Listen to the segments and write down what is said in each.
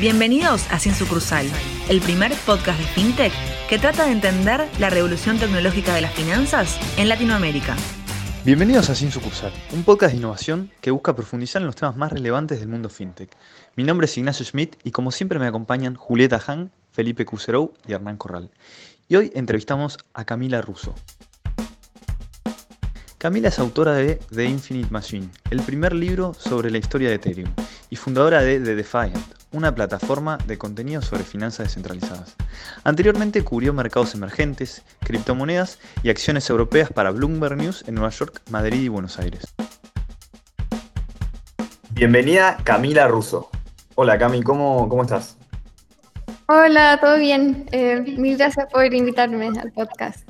Bienvenidos a Sin Sucursal, el primer podcast de FinTech que trata de entender la revolución tecnológica de las finanzas en Latinoamérica. Bienvenidos a Sin Sucursal, un podcast de innovación que busca profundizar en los temas más relevantes del mundo FinTech. Mi nombre es Ignacio Schmidt y como siempre me acompañan Julieta Han, Felipe Cuserou y Hernán Corral. Y hoy entrevistamos a Camila Russo. Camila es autora de The Infinite Machine, el primer libro sobre la historia de Ethereum, y fundadora de The Defiant, una plataforma de contenido sobre finanzas descentralizadas. Anteriormente cubrió mercados emergentes, criptomonedas y acciones europeas para Bloomberg News en Nueva York, Madrid y Buenos Aires. Bienvenida Camila Russo. Hola Cami, ¿cómo, cómo estás? Hola, todo bien. Eh, mil gracias por invitarme al podcast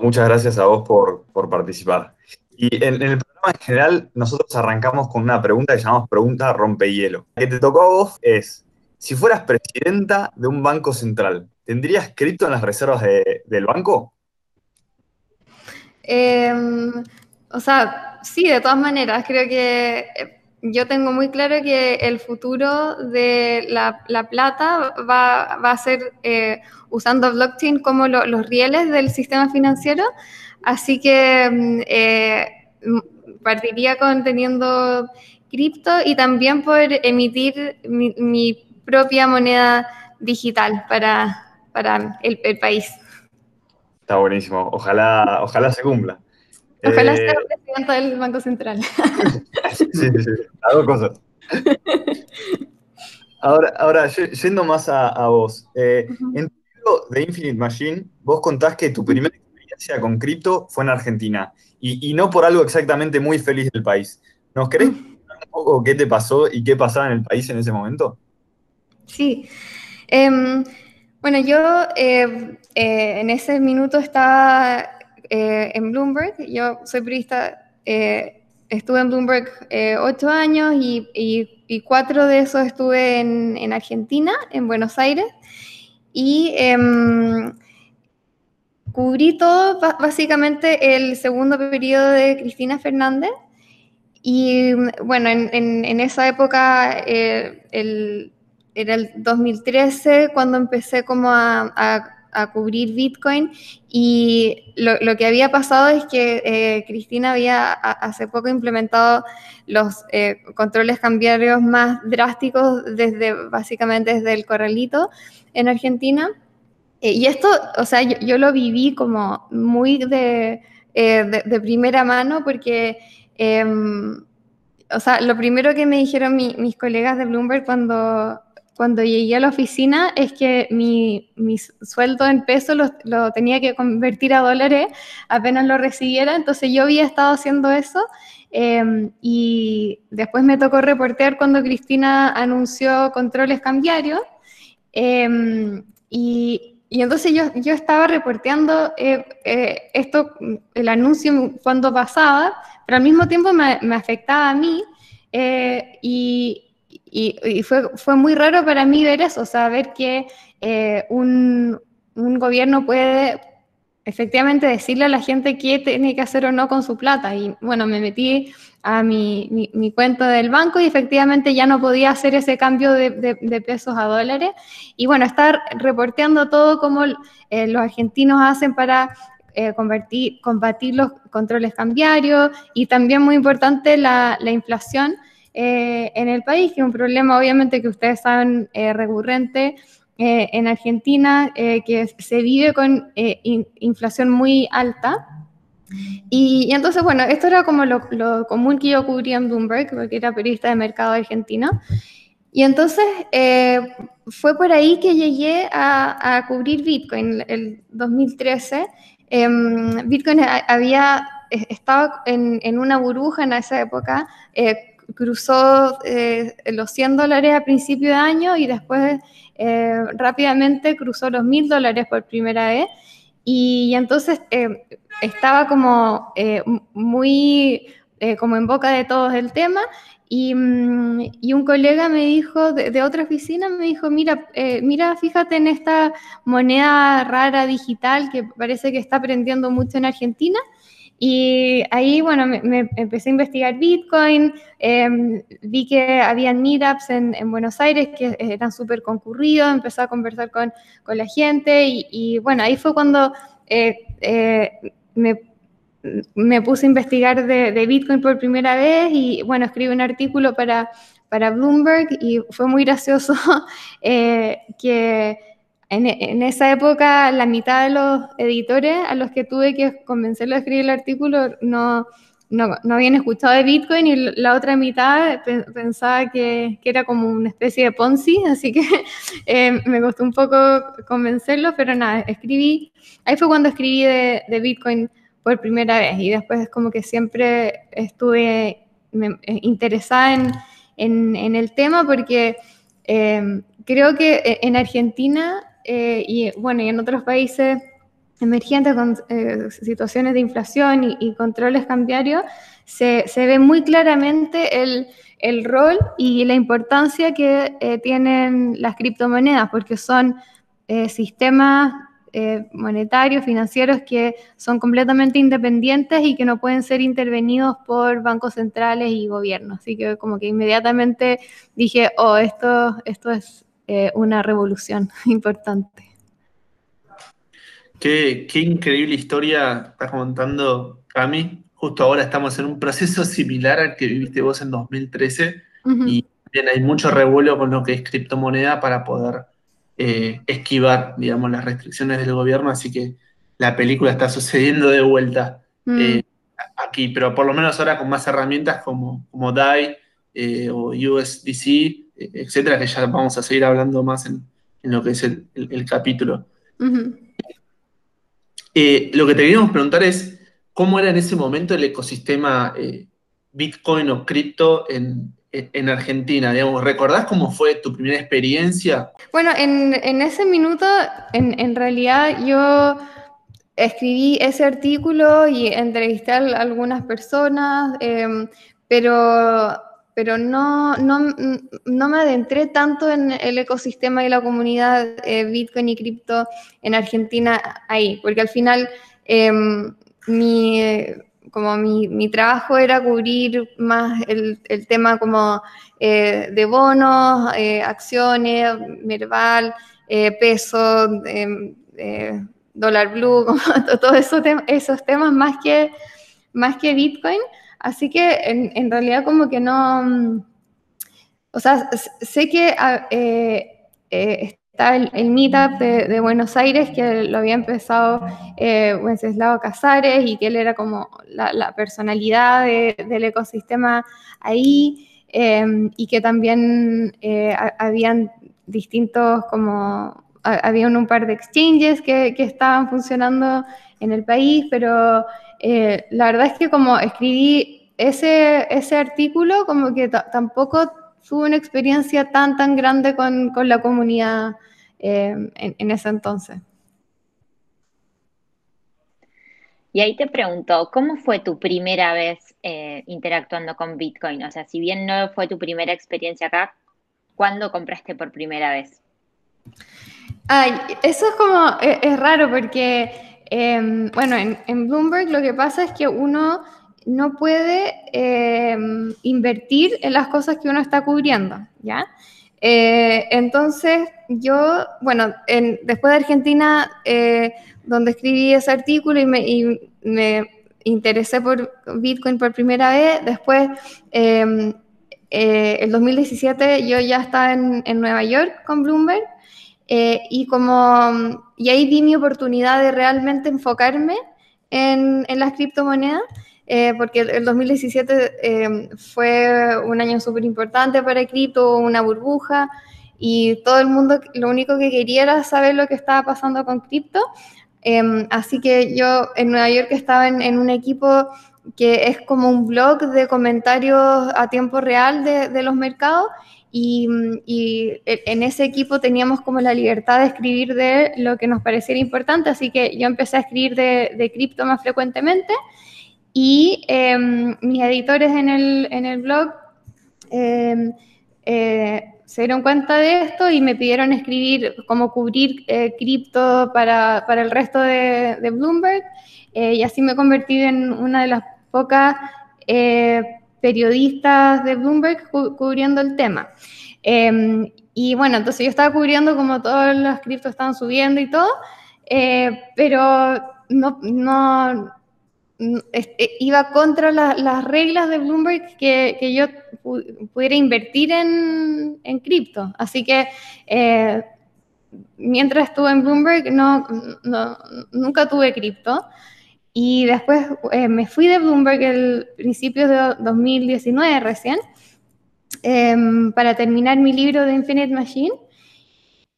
muchas gracias a vos por, participar. Y en, el programa en general, nosotros arrancamos con una pregunta que llamamos pregunta rompehielo. La que te tocó a vos es, si fueras presidenta de un banco central, ¿tendrías cripto en las reservas del banco? Em, o sea, sí, de todas maneras, creo que eh, yo tengo muy claro que el futuro de la, plata va, a ser eh, usando blockchain como los rieles del sistema financiero. Así que mm, eh, partiría con teniendo cripto y también poder emitir mi, propia moneda digital para, para el, país. Está buenísimo. Ojalá, ojalá se cumpla. Ojalá sea eh, presidenta del Banco Central. sí, sí, sí. Hago cosas. Ahora, ahora yendo más a, vos. Eh, En tu libro de Infinite Machine, vos contás que tu primera experiencia con cripto fue en Argentina y, no por algo exactamente muy feliz del país. ¿Nos querés contar un poco qué te pasó y qué pasaba en el país en ese momento? Sí. Em, bueno, yo eh, en ese minuto estaba eh, en Bloomberg. Yo soy periodista, eh, estuve en Bloomberg eh, ocho años y, cuatro de esos estuve en, Argentina, en Buenos Aires. Y em, cubrí todo, básicamente, el segundo periodo de Cristina Fernández. Y bueno, en, esa época el, era el 2013 cuando empecé como a cubrir Bitcoin y lo, que había pasado es que eh, Cristina había hace poco implementado los eh, controles cambiarios más drásticos desde básicamente desde el corralito en Argentina. Eh, y esto, o sea, yo, lo viví como muy de, de, primera mano porque... Em, o sea, lo primero que me dijeron mis colegas de Bloomberg cuando, cuando llegué a la oficina es que mi, mi sueldo en pesos lo, tenía que convertir a dólares apenas lo recibiera, entonces yo había estado haciendo eso em, y después me tocó reportear cuando Cristina anunció controles cambiarios em, y, y, entonces yo, yo estaba reporteando eh, eh, esto, el anuncio cuando pasaba, pero al mismo tiempo me, me afectaba a mí eh, y, fue, fue muy raro para mí ver eso, saber que eh, un, un, gobierno puede efectivamente decirle a la gente qué tiene que hacer o no con su plata. Y bueno, me metí a mi, mi, cuenta del banco y efectivamente ya no podía hacer ese cambio de, de, pesos a dólares. Y bueno, estar reporteando todo como eh, los argentinos hacen para eh, convertir, combatir los controles cambiarios y también muy importante la inflación eh, en el país, que es un problema obviamente que ustedes saben eh, recurrente eh, en Argentina, que se vive con inflación muy alta. Y, entonces, bueno, esto era como lo, común que yo cubría en Bloomberg, porque era periodista de mercado argentino. Y entonces fue por ahí que llegué a, cubrir Bitcoin el 2013. Em, Bitcoin había estado en, en, una burbuja en esa época, cruzó eh, los 100 dólares a principio de año y después eh, rápidamente cruzó los 1000 dólares por primera vez. Y, entonces eh, estaba como muy como en boca de todos el tema. Y, mm, y un colega me dijo, de, otra oficina, me dijo, mira, mira, fíjate en esta moneda rara digital que parece que está aprendiendo mucho en Argentina. Y ahí, bueno, me, empecé a investigar Bitcoin, em, vi que habían meetups en, en, Buenos Aires que eran súper concurridos, empecé a conversar con, con la gente y, bueno, ahí fue cuando eh, eh, me, me, puse a investigar de, de, Bitcoin por primera vez y bueno, escribí un artículo para, para Bloomberg y fue muy gracioso eh, que en, esa época la mitad de los editores a los que tuve que convencerlos a escribir el artículo no, no, no habían escuchado de Bitcoin y la otra mitad pensaba que, que, era como una especie de Ponzi, así que eh, me costó un poco convencerlos, pero nada, escribí, ahí fue cuando escribí de, de Bitcoin por primera vez y después es como que siempre estuve eh, interesada en, en, en, el tema porque eh, creo que en Argentina eh, y bueno, y en otros países emergentes con eh, situaciones de inflación y, controles cambiarios, se, se, ve muy claramente el, el, rol y la importancia que eh, tienen las criptomonedas, porque son sistemas monetarios, financieros que son completamente independientes y que no pueden ser intervenidos por bancos centrales y gobiernos. Así que como que inmediatamente dije, oh, esto, esto es eh, una revolución importante. Qué, qué, increíble historia estás contando, Cami. Justo ahora estamos en un proceso similar al que viviste vos en 2013 y hay mucho revuelo con lo que es criptomoneda para poder eh, esquivar, digamos, las restricciones del gobierno, así que la película está sucediendo de vuelta mm. eh, aquí, pero por lo menos ahora con más herramientas como, como DAI o USDC, etcétera, que ya vamos a seguir hablando más en, lo que es el, capítulo. Eh, lo que te queríamos preguntar es, ¿cómo era en ese momento el ecosistema eh, Bitcoin o cripto en, Argentina? Digamos, ¿Recordás cómo fue tu primera experiencia? Bueno, en, ese minuto, en, realidad yo escribí ese artículo y entrevisté a algunas personas, em, pero pero no, no, no, me adentré tanto en el ecosistema y la comunidad eh, Bitcoin y cripto en Argentina ahí, porque al final em, mi, como mi, mi, trabajo era cubrir más el, el tema como eh, de bonos, eh, acciones, Merval, peso, em, dólar blue, todos esos, esos temas más que, más que Bitcoin. Así que en, realidad como que no, mm, o sea, sé que ah, eh, eh, está el, Meetup de, Buenos Aires, que lo había empezado eh, Wenceslao Casares y que él era como la, personalidad del ecosistema ahí em, y que también habían distintos como, había un par de exchanges que, que estaban funcionando en el país, pero eh, la verdad es que como escribí ese, ese artículo, como que tampoco tuve una experiencia tan, tan grande con, con la comunidad eh, en, ese entonces. Y ahí te pregunto, ¿cómo fue tu primera vez eh, interactuando con Bitcoin? O sea, si bien no fue tu primera experiencia acá, ¿cuándo compraste por primera vez? Ay, eso es como, es, es raro porque Em, bueno, en, Bloomberg lo que pasa es que uno no puede em, invertir en las cosas que uno está cubriendo, ¿ya? Eh, entonces, yo, bueno, después de Argentina, eh, donde escribí ese artículo y me, interesé por Bitcoin por primera vez, después, en eh, el 2017, yo ya estaba en, en Nueva York con Bloomberg eh, y, como, y ahí vi mi oportunidad de realmente enfocarme en, en las criptomonedas, eh, porque el 2017 eh, fue un año súper importante para cripto, una burbuja, y todo el mundo lo único que quería era saber lo que estaba pasando con cripto. Em, así que yo en Nueva York estaba en, en, un equipo que es como un blog de comentarios a tiempo real de, de los mercados y, en ese equipo teníamos como la libertad de escribir de lo que nos pareciera importante, así que yo empecé a escribir de, cripto más frecuentemente y em, mis editores en el, en el blog em, eh, se dieron cuenta de esto y me pidieron escribir cómo cubrir eh, cripto para, para, el resto de, de Bloomberg. y así me convertí en una de las pocas periodistas de Bloomberg cubriendo el tema. Em, y bueno, entonces yo estaba cubriendo como todos los criptos estaban subiendo y todo, pero no, no este, iba contra las reglas de Bloomberg que, yo pudiera invertir en, en cripto. Así que eh, mientras estuve en Bloomberg no nunca tuve cripto. Y después eh, me fui de Bloomberg el principio de 2019 recién em, para terminar mi libro de Infinite Machine.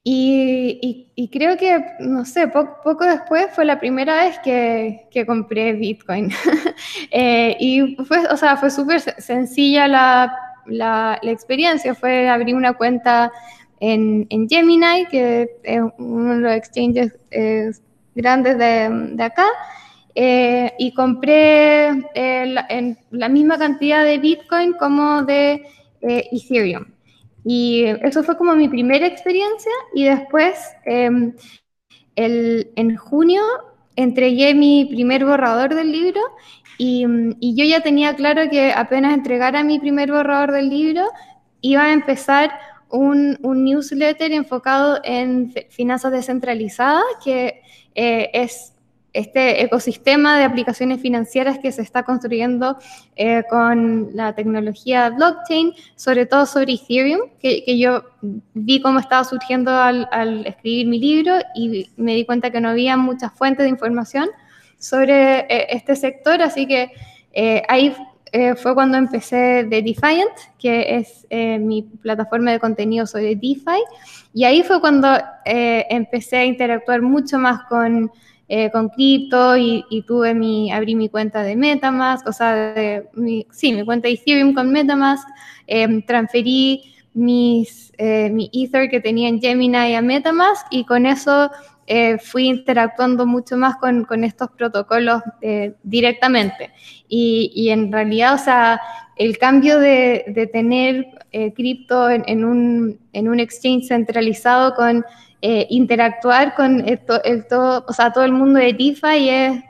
Y, creo que, no sé, poco después fue la primera vez que, compré Bitcoin. Eh, y fue, o sea, fue súper sencilla la, la, experiencia. Fue abrir una cuenta en, en, Gemini, que es uno de los exchanges eh, grandes de, de acá. Eh, y compré la, en la misma cantidad de Bitcoin como de Ethereum. Y eso fue como mi primera experiencia y después em, el, en junio entregué mi primer borrador del libro y, y, yo ya tenía claro que apenas entregara mi primer borrador del libro iba a empezar un, un newsletter enfocado en finanzas descentralizadas, que eh, es este ecosistema de aplicaciones financieras que se está construyendo eh, con la tecnología blockchain, sobre todo sobre Ethereum, que, yo vi cómo estaba surgiendo al, escribir mi libro y me di cuenta que no había muchas fuentes de información sobre eh, este sector, así que eh, ahí fue cuando empecé de Defiant, que es mi plataforma de contenido sobre DeFi, y ahí fue cuando empecé a interactuar mucho más con eh, con cripto y, tuve mi, abrí mi cuenta de Metamask, o sea, de, sí, mi cuenta de Ethereum con Metamask, em, transferí mis, eh, mi Ether que tenía en Gemini a Metamask y con eso eh, fui interactuando mucho más con, con estos protocolos directamente. Y, y, en realidad, o sea, el cambio de, de tener cripto en, un, en un exchange centralizado con eh, interactuar con o sea, todo el mundo de DeFi es,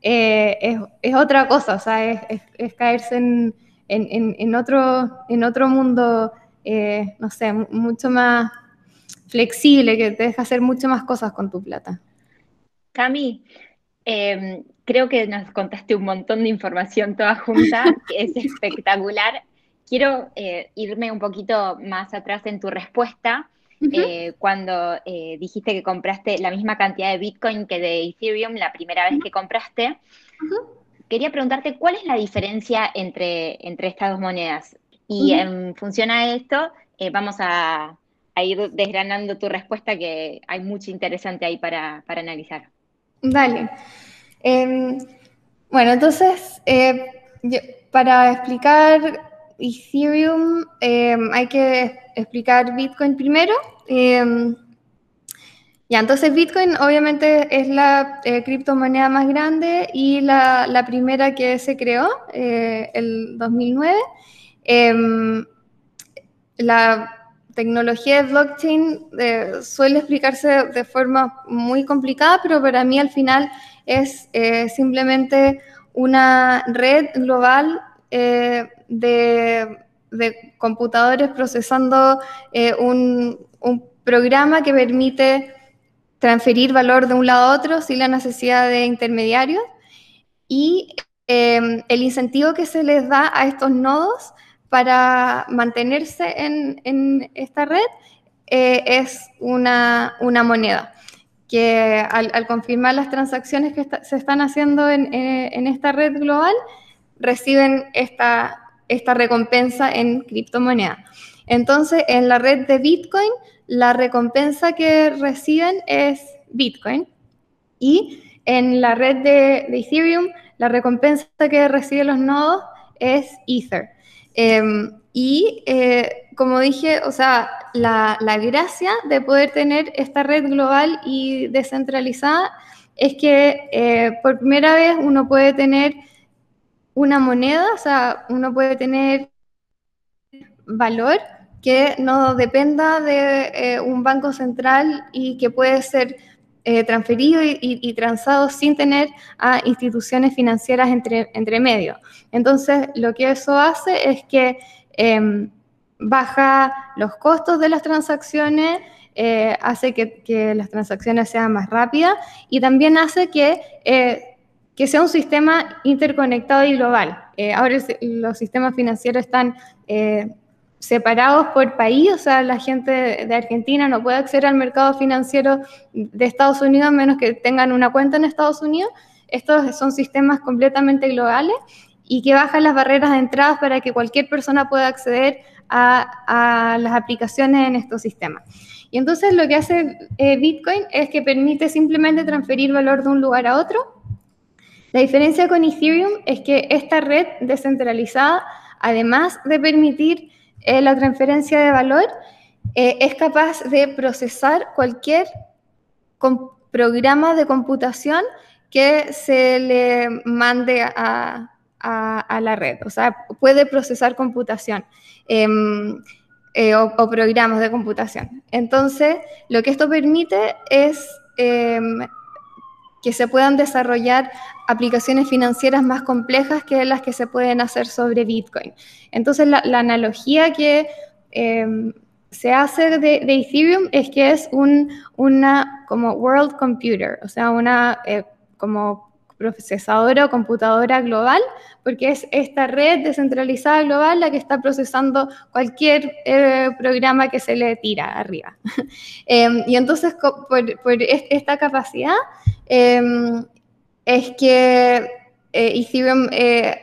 eh, es, es, otra cosa, o sea, es, es caerse en, en, en, otro, en otro mundo, eh, no sé, mucho más flexible, que te deja hacer mucho más cosas con tu plata. Cami, em, creo que nos contaste un montón de información toda junta, que es espectacular. Quiero irme un poquito más atrás en tu respuesta eh, cuando eh, dijiste que compraste la misma cantidad de Bitcoin que de Ethereum la primera vez que compraste. Quería preguntarte cuál es la diferencia entre, entre estas dos monedas. Y en función a esto, eh, vamos a, ir desgranando tu respuesta, que hay mucho interesante ahí para, analizar. Dale. Em, bueno, entonces, para explicar Ethereum, em, hay que explicar Bitcoin primero. Ya, entonces Bitcoin obviamente es la eh, criptomoneda más grande y la, primera que se creó, eh, el 2009. Em, la tecnología de blockchain eh, suele explicarse de forma muy complicada, pero para mí al final es simplemente una red global de computadores procesando eh, un, programa que permite transferir valor de un lado a otro sin la necesidad de intermediarios. Y em, el incentivo que se les da a estos nodos para mantenerse en, esta red eh, es una, moneda que al, confirmar las transacciones que se están haciendo en, en, esta red global, reciben esta, esta recompensa en criptomoneda. Entonces, en la red de Bitcoin, la recompensa que reciben es Bitcoin y en la red de, Ethereum, la recompensa que reciben los nodos es Ether. Em, y eh, como dije, o sea, la, gracia de poder tener esta red global y descentralizada es que eh, por primera vez uno puede tener una moneda, o sea, uno puede tener valor que no dependa de un banco central y que puede ser transferido y, transado sin tener a instituciones financieras entre, medio. Entonces, lo que eso hace es que em, baja los costos de las transacciones, eh, hace que, las transacciones sean más rápidas y también hace que, eh, que sea un sistema interconectado y global. Eh, ahora los sistemas financieros están separados por país, o sea, la gente de Argentina no puede acceder al mercado financiero de Estados Unidos a menos que tengan una cuenta en Estados Unidos. Estos son sistemas completamente globales y que bajan las barreras de entrada para que cualquier persona pueda acceder a, las aplicaciones en estos sistemas. Y entonces lo que hace eh, Bitcoin es que permite simplemente transferir valor de un lugar a otro. La diferencia con Ethereum es que esta red descentralizada, además de permitir eh, la transferencia de valor, eh, es capaz de procesar cualquier programa de computación que se le mande a, a, la red, o sea, puede procesar computación em, eh, o, programas de computación. Entonces, lo que esto permite es em, que se puedan desarrollar aplicaciones financieras más complejas que las que se pueden hacer sobre Bitcoin. Entonces, la, analogía que em, se hace de, Ethereum es que es un, una como world computer, o sea, una eh, como procesadora o computadora global, porque es esta red descentralizada global la que está procesando cualquier eh, programa que se le tira arriba. Em, y entonces, por, esta capacidad, em, es que eh, Ethereum eh,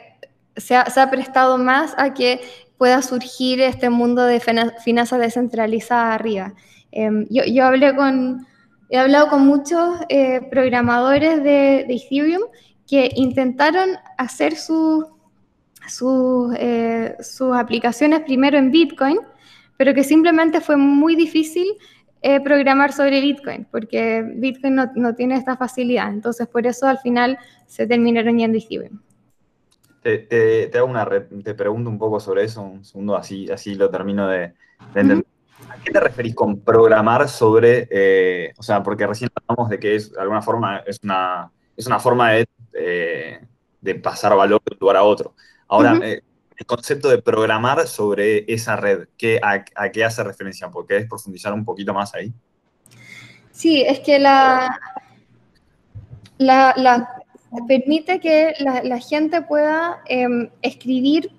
se, ha, prestado más a que pueda surgir este mundo de finanzas descentralizadas arriba. Em, yo, hablé con He hablado con muchos eh, programadores de, Ethereum que intentaron hacer eh, sus aplicaciones primero en Bitcoin, pero que simplemente fue muy difícil eh, programar sobre Bitcoin, porque Bitcoin no, tiene esta facilidad. Entonces, por eso al final se terminaron yendo Ethereum. Te, hago una te pregunto un poco sobre eso, un segundo, así, así lo termino de, entender. ¿A qué te referís con programar sobre, eh, o sea, porque recién hablamos de que es, de alguna forma, es una, es una forma de, eh, de pasar valor de un lugar a otro. Ahora, el concepto de programar sobre esa red, ¿qué, a, qué hace referencia? ¿Puedes profundizar un poquito más ahí? Sí, es que la, permite que la, gente pueda em, escribir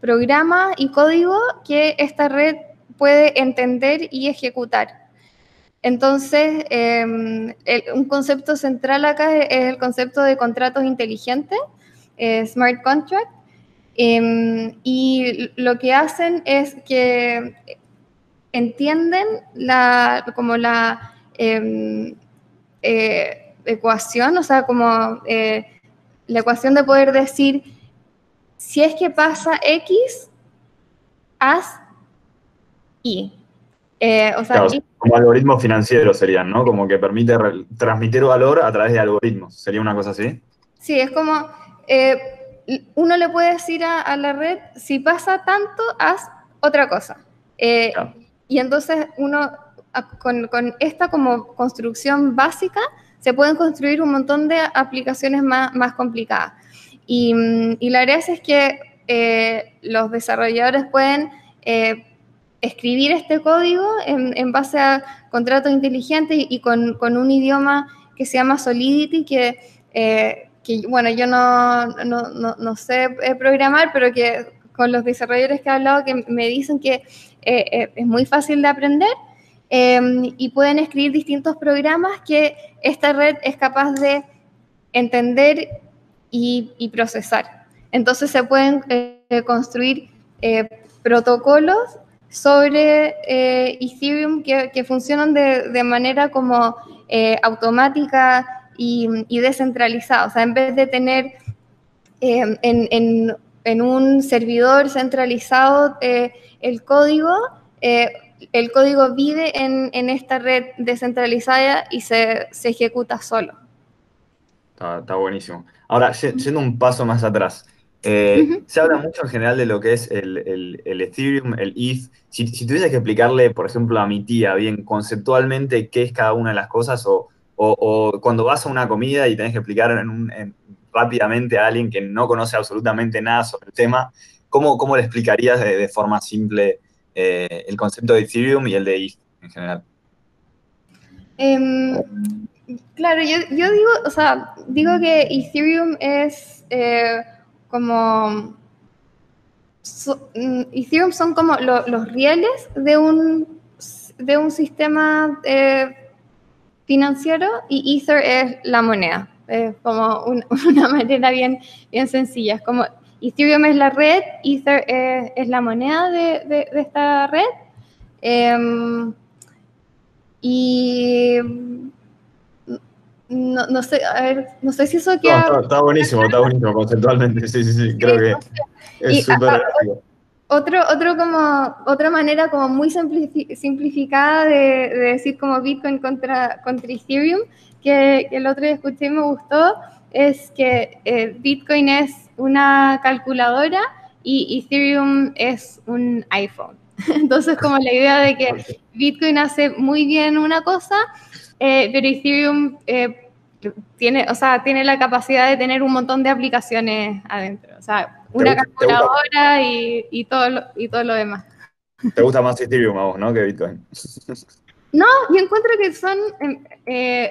programas y código que esta red puede entender y ejecutar. Entonces, em, un concepto central acá es el concepto de contratos inteligentes, eh, smart contract, em, y lo que hacen es que entienden la, como la em, eh, ecuación, o sea, como eh, la ecuación de poder decir, si es que pasa X, haz eh, como algoritmos financieros serían, ¿no? Como que permite transmitir valor a través de algoritmos. ¿Sería una cosa así? Sí, es como eh, uno le puede decir a, la red, si pasa tanto, haz otra cosa. Eh, y entonces uno, con, esta como construcción básica, se pueden construir un montón de aplicaciones más, más complicadas. Y, y, la gracia es que los desarrolladores pueden escribir este código en, base a contratos inteligentes y, con, un idioma que se llama Solidity, que, eh, bueno, yo no, sé eh, programar, pero que con los desarrolladores que he hablado que me dicen que eh, es muy fácil de aprender em, y pueden escribir distintos programas que esta red es capaz de entender y, procesar. Entonces se pueden construir protocolos sobre eh, Ethereum que, funcionan de, manera como eh, automática y, descentralizada. O sea, en vez de tener em, en, un servidor centralizado eh, el código, el código vive en, esta red descentralizada y se, ejecuta solo. Está, buenísimo. Ahora, yendo un paso más atrás, Eh, se habla mucho en general de lo que es el, Ethereum, el ETH. Si, si, tuvieses que explicarle, por ejemplo, a mi tía bien conceptualmente qué es cada una de las cosas, o, cuando vas a una comida y tenés que explicar rápidamente a alguien que no conoce absolutamente nada sobre el tema, ¿cómo, cómo le explicarías de, forma simple eh, el concepto de Ethereum y el de ETH en general? Em, claro, yo, yo, digo, o sea, digo que Ethereum es eh, como... Mm, Ethereum son como los rieles de un, de un sistema eh, financiero y Ether es la moneda. Es como una manera bien, bien sencilla. Es como Ethereum es la red, Ether es, la moneda de, esta red. Em, y no, no, sé, a ver, no sé si eso queda... está, buenísimo, está buenísimo conceptualmente, sí, sí, sí, creo que es súper... Otro, otro como, otra manera como muy simplificada de, de, decir como Bitcoin contra, contra Ethereum, que, que el otro día escuché y me gustó, es que eh, Bitcoin es una calculadora y Ethereum es un iPhone. Entonces, como la idea de que Bitcoin hace muy bien una cosa, eh, pero Ethereum eh, tiene, o sea, tiene la capacidad de tener un montón de aplicaciones adentro. O sea, una calculadora y, todo lo, y todo lo demás. ¿Te gusta más Ethereum a vos, no? Que Bitcoin. No, yo encuentro que son, eh,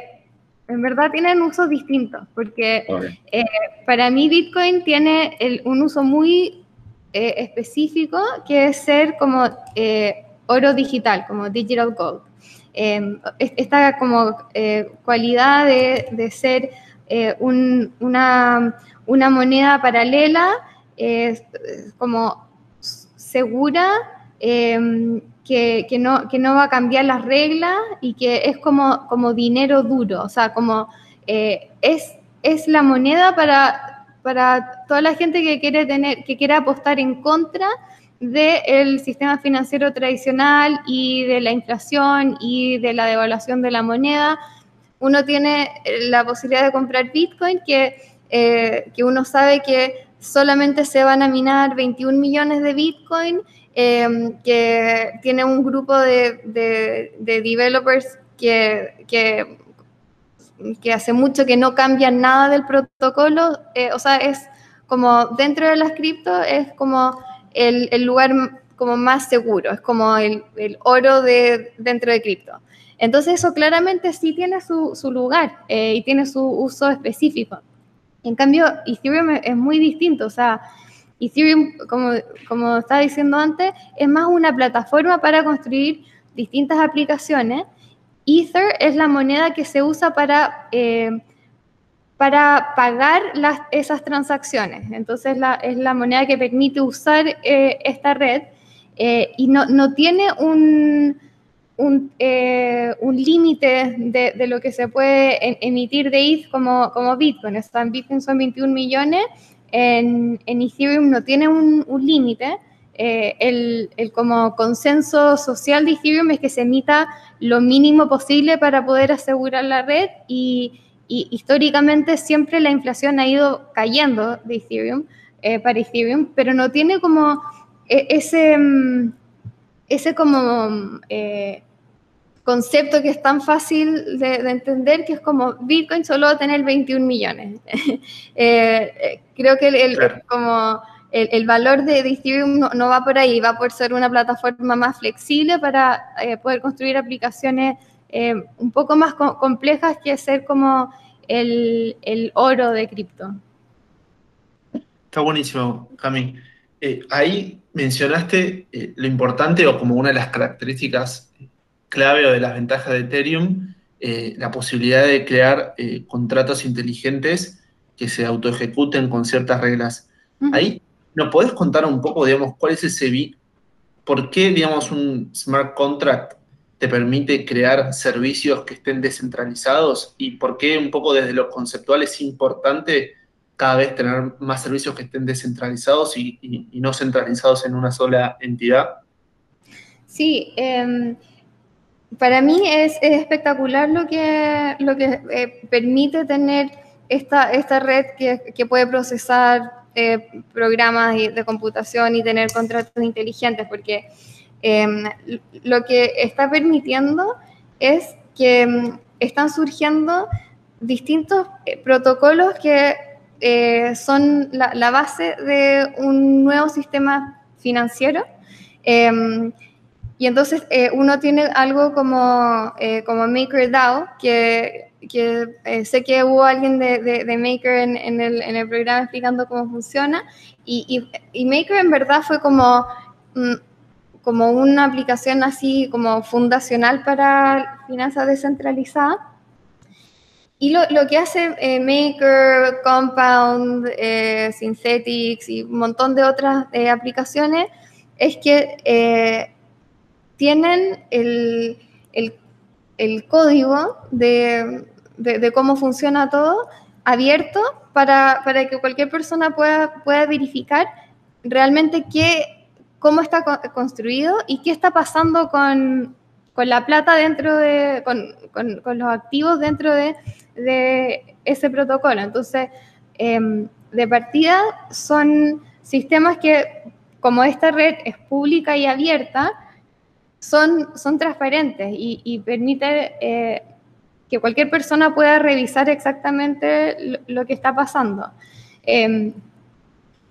en verdad tienen usos distintos, porque para mí Bitcoin tiene un uso muy específico, que es ser como oro digital, como digital gold. Em, esta como eh, cualidad de, ser eh, una, una, moneda paralela, como segura, em, que, que, no, que no va a cambiar las reglas y que es como, como dinero duro, o sea, como eh, es, es la moneda para, para toda la gente que quiere, tener, que quiera apostar en contra del sistema financiero tradicional y de la inflación y de la devaluación de la moneda. Uno tiene la posibilidad de comprar Bitcoin, que, eh, que uno sabe que solamente se van a minar 21 millones de Bitcoin, em, que tiene un grupo de, de, developers que, que, hace mucho que no cambian nada del protocolo. Eh, o sea, es como dentro de las cripto, es como el, lugar como más seguro, es como el, oro de, dentro de cripto. Entonces eso claramente sí tiene su, lugar eh, y tiene su uso específico. En cambio, Ethereum es muy distinto, o sea, Ethereum, como, como estaba diciendo antes, es más una plataforma para construir distintas aplicaciones. Ether es la moneda que se usa para... Eh, para pagar las, esas transacciones. Entonces es la moneda que permite usar eh, esta red eh, y no, no, tiene un, un, eh, un límite de, de, lo que se puede emitir de ETH como, como Bitcoin. en Bitcoin son 21 millones, en, en Ethereum no tiene un, límite. el, el, como consenso social de Ethereum es que se emita lo mínimo posible para poder asegurar la red y y históricamente siempre la inflación ha ido cayendo de Ethereum, eh, para Ethereum, pero no tiene como ese, mm, ese como eh, concepto que es tan fácil de, entender, que es como Bitcoin solo va a tener 21 millones. Eh, creo que el, como el, valor de, Ethereum no, va por ahí, va por ser una plataforma más flexible para poder construir aplicaciones eh, un poco más complejas que ser como el, oro de cripto. Está buenísimo, Cami. Eh, ahí mencionaste eh, lo importante o como una de las características clave o de las ventajas de Ethereum, la posibilidad de crear contratos inteligentes que se autoejecuten con ciertas reglas. Ahí, ¿nos podés contar un poco, digamos, cuál es ese, por qué, digamos, un smart contract te permite crear servicios que estén descentralizados y por qué un poco desde lo conceptual es importante cada vez tener más servicios que estén descentralizados y, no centralizados en una sola entidad? Sí, em, para mí es, espectacular lo que, lo que eh, permite tener esta, esta red que, puede procesar eh, programas de computación y tener contratos inteligentes, porque em, lo que está permitiendo es que em, están surgiendo distintos eh, protocolos que eh, son la, base de un nuevo sistema financiero. Em, y entonces uno tiene algo como, como MakerDAO, que que eh, sé que hubo alguien de, de, Maker en, en, el, en, el, programa explicando cómo funciona, y, y, Maker en verdad fue como, mm, como una aplicación así como fundacional para finanzas descentralizadas. Y lo, que hace eh, Maker, Compound, eh, Synthetics y un montón de otras aplicaciones es que tienen el, el, código de, de, cómo funciona todo abierto para, para, que cualquier persona pueda, pueda verificar realmente qué, cómo está construido y qué está pasando con, con la plata dentro de, con, con, los activos dentro de, de ese protocolo. Entonces, em, de partida son sistemas que, como esta red es pública y abierta, son, son transparentes y, y permite eh, que cualquier persona pueda revisar exactamente lo, que está pasando. Em,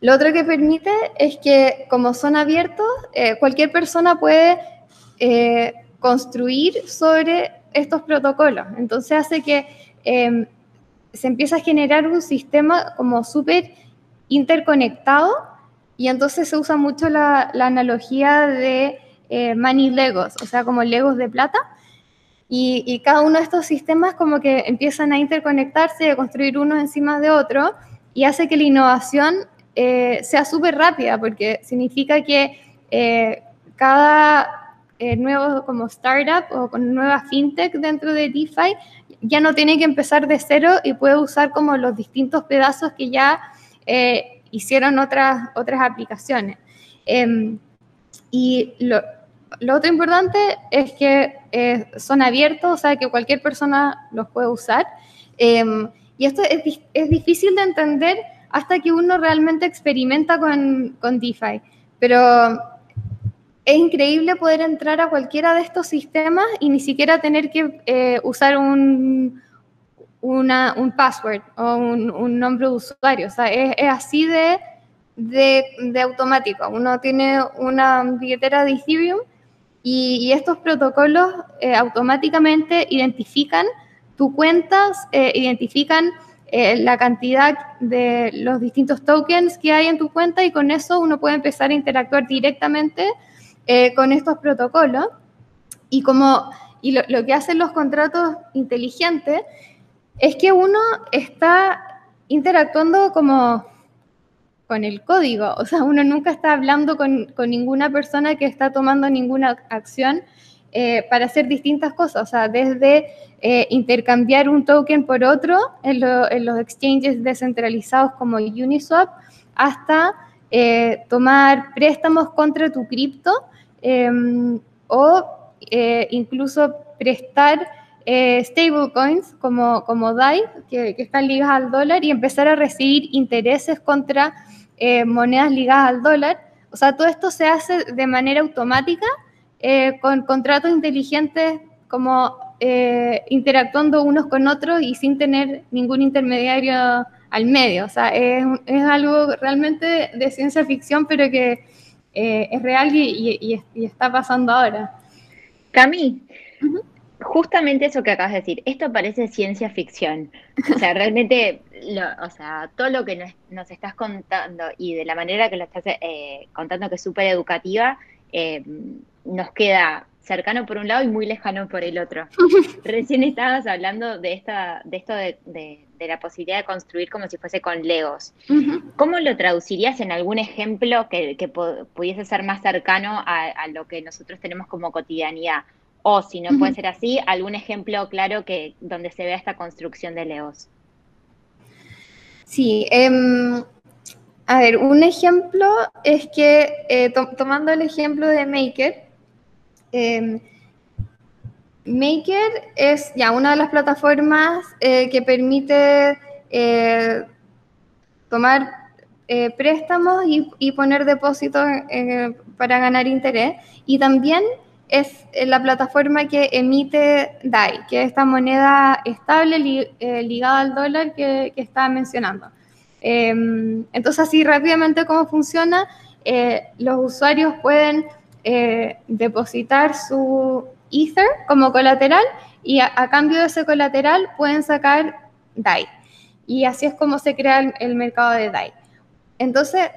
lo otro que permite es que como son abiertos, eh, cualquier persona puede eh, construir sobre estos protocolos. Entonces hace que em, se empieza a generar un sistema como súper interconectado y entonces se usa mucho la, analogía de eh, money legos, o sea, como legos de plata, y, cada uno de estos sistemas como que empiezan a interconectarse, a construir uno encima de otro, y hace que la innovación eh, sea súper rápida, porque significa que eh, cada eh, nuevo como startup o con nueva fintech dentro de DeFi ya no tiene que empezar de cero y puede usar como los distintos pedazos que ya hicieron otras, otras aplicaciones. Em, y lo, lo otro importante es que eh, son abiertos, o sea, que cualquier persona los puede usar. Em, y esto es, es, difícil de entender hasta que uno realmente experimenta con, con DeFi. Pero es increíble poder entrar a cualquiera de estos sistemas y ni siquiera tener que eh, usar un, una, un password o un, un, nombre de usuario. O sea, es, es así de, de, de, automático. Uno tiene una billetera de Ethereum y, estos protocolos eh, automáticamente identifican tus cuentas, eh, identifican eh, la cantidad de los distintos tokens que hay en tu cuenta y con eso uno puede empezar a interactuar directamente con estos protocolos. Y, como, y lo, lo que hacen los contratos inteligentes es que uno está interactuando como con el código. O sea, uno nunca está hablando con, ninguna persona que está tomando ninguna acción eh, para hacer distintas cosas. O sea, desde eh, intercambiar un token por otro en, los exchanges descentralizados como Uniswap, hasta eh, tomar préstamos contra tu cripto em, o incluso prestar stablecoins como, como DAI, que, que, están ligadas al dólar, y empezar a recibir intereses contra eh, monedas ligadas al dólar. O sea, todo esto se hace de manera automática eh, con contratos inteligentes como eh, interactuando unos con otros y sin tener ningún intermediario al medio. O sea, es, es algo realmente de ciencia ficción, pero que es real y, y, está pasando ahora. Cami, justamente eso que acabas de decir, esto parece ciencia ficción. O sea, realmente, o sea, todo lo que nos, estás contando y de la manera que lo estás eh, contando, que es súper educativa, eh, nos queda cercano por un lado y muy lejano por el otro. Recién estabas hablando de, esta, de esto de, la posibilidad de construir como si fuese con Legos. ¿Cómo lo traducirías en algún ejemplo que, pudiese ser más cercano a lo que nosotros tenemos como cotidianidad? O si no puede ser así, algún ejemplo claro que donde se vea esta construcción de Leos. Sí, em, a ver, un ejemplo es que, eh, tomando el ejemplo de Maker, em, Maker es ya una de las plataformas eh, que permite eh, tomar eh, préstamos y, poner depósitos para ganar interés. Y también es la plataforma que emite DAI, que es esta moneda estable ligada al dólar que, que estaba mencionando. Em, entonces, así rápidamente cómo funciona, los usuarios pueden depositar su Ether como colateral y a, cambio de ese colateral pueden sacar DAI. Y así es como se crea el, mercado de DAI. Entonces,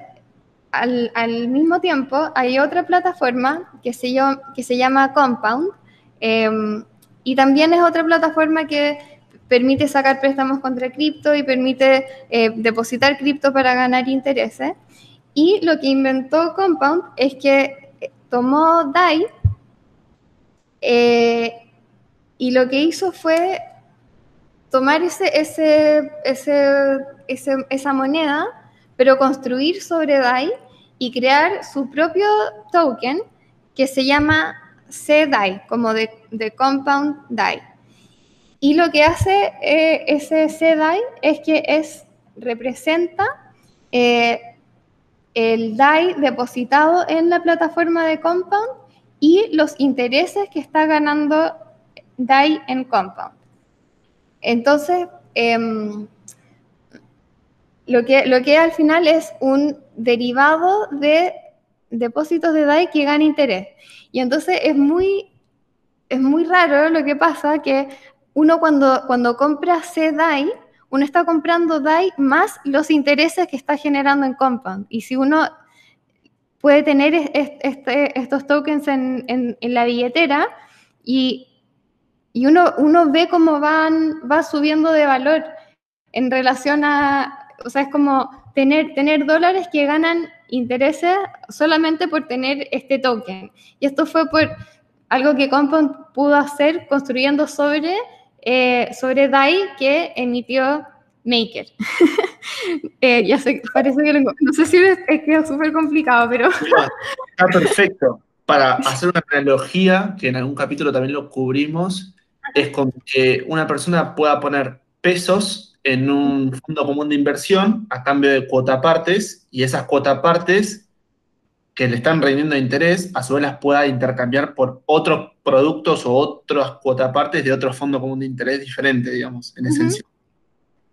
al, mismo tiempo, hay otra plataforma que se, llama Compound em, y también es otra plataforma que permite sacar préstamos contra cripto y permite eh, depositar cripto para ganar intereses. Y lo que inventó Compound es que tomó DAI eh, y lo que hizo fue tomar ese, esa moneda, pero construir sobre DAI y crear su propio token que se llama CDAI, como de, Compound DAI. Y lo que hace eh, ese CDAI es que es, representa eh, el DAI depositado en la plataforma de Compound y los intereses que está ganando DAI en Compound. Entonces, em, lo, que, lo que al final es un derivado de depósitos de DAI que gana interés. Y entonces es muy, es muy raro lo que pasa, que uno cuando, cuando compra CDAI, uno está comprando DAI más los intereses que está generando en Compound. Y si uno puede tener este, estos tokens en, la billetera y, uno, uno, ve cómo van, va subiendo de valor en relación a, o sea, es como tener, tener dólares que ganan intereses solamente por tener este token. Y esto fue por algo que Compound pudo hacer construyendo sobre, eh, sobre DAI que emitió Maker. Eh, ya sé, parece que no sé si es, es súper complicado, pero... Está perfecto. Para hacer una analogía, que en algún capítulo también lo cubrimos, es con que una persona pueda poner pesos en un fondo común de inversión a cambio de cuotapartes y esas cuotapartes que le están rindiendo interés, a su vez las pueda intercambiar por otros productos o otras cuotapartes de otro fondo común de interés diferente, digamos, en esencia.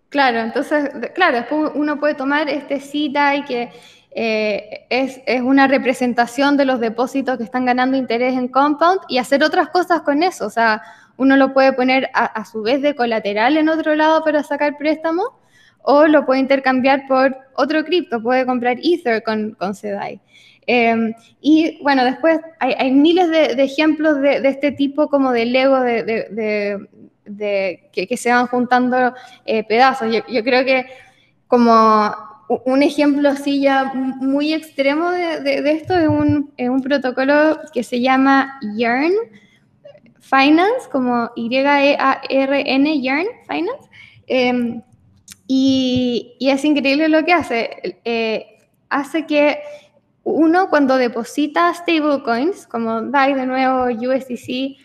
Claro, entonces, claro, después uno puede tomar este CITA y que eh, es, una representación de los depósitos que están ganando interés en Compound y hacer otras cosas con eso. O sea, uno lo puede poner a, su vez de colateral en otro lado para sacar préstamos o lo puede intercambiar por otro cripto, puede comprar Ether con, con CDI. Em, y bueno, después hay, miles de, ejemplos de, este tipo como de Lego de, de, que, se van juntando eh, pedazos. Yo, creo que como un ejemplo así ya muy extremo de, esto es un, un, protocolo que se llama Yearn Finance, como Y-E-A-R-N, Yearn Finance. Em, y, y, es increíble lo que hace. Eh, hace que uno cuando deposita stablecoins, como DAI de nuevo, USDC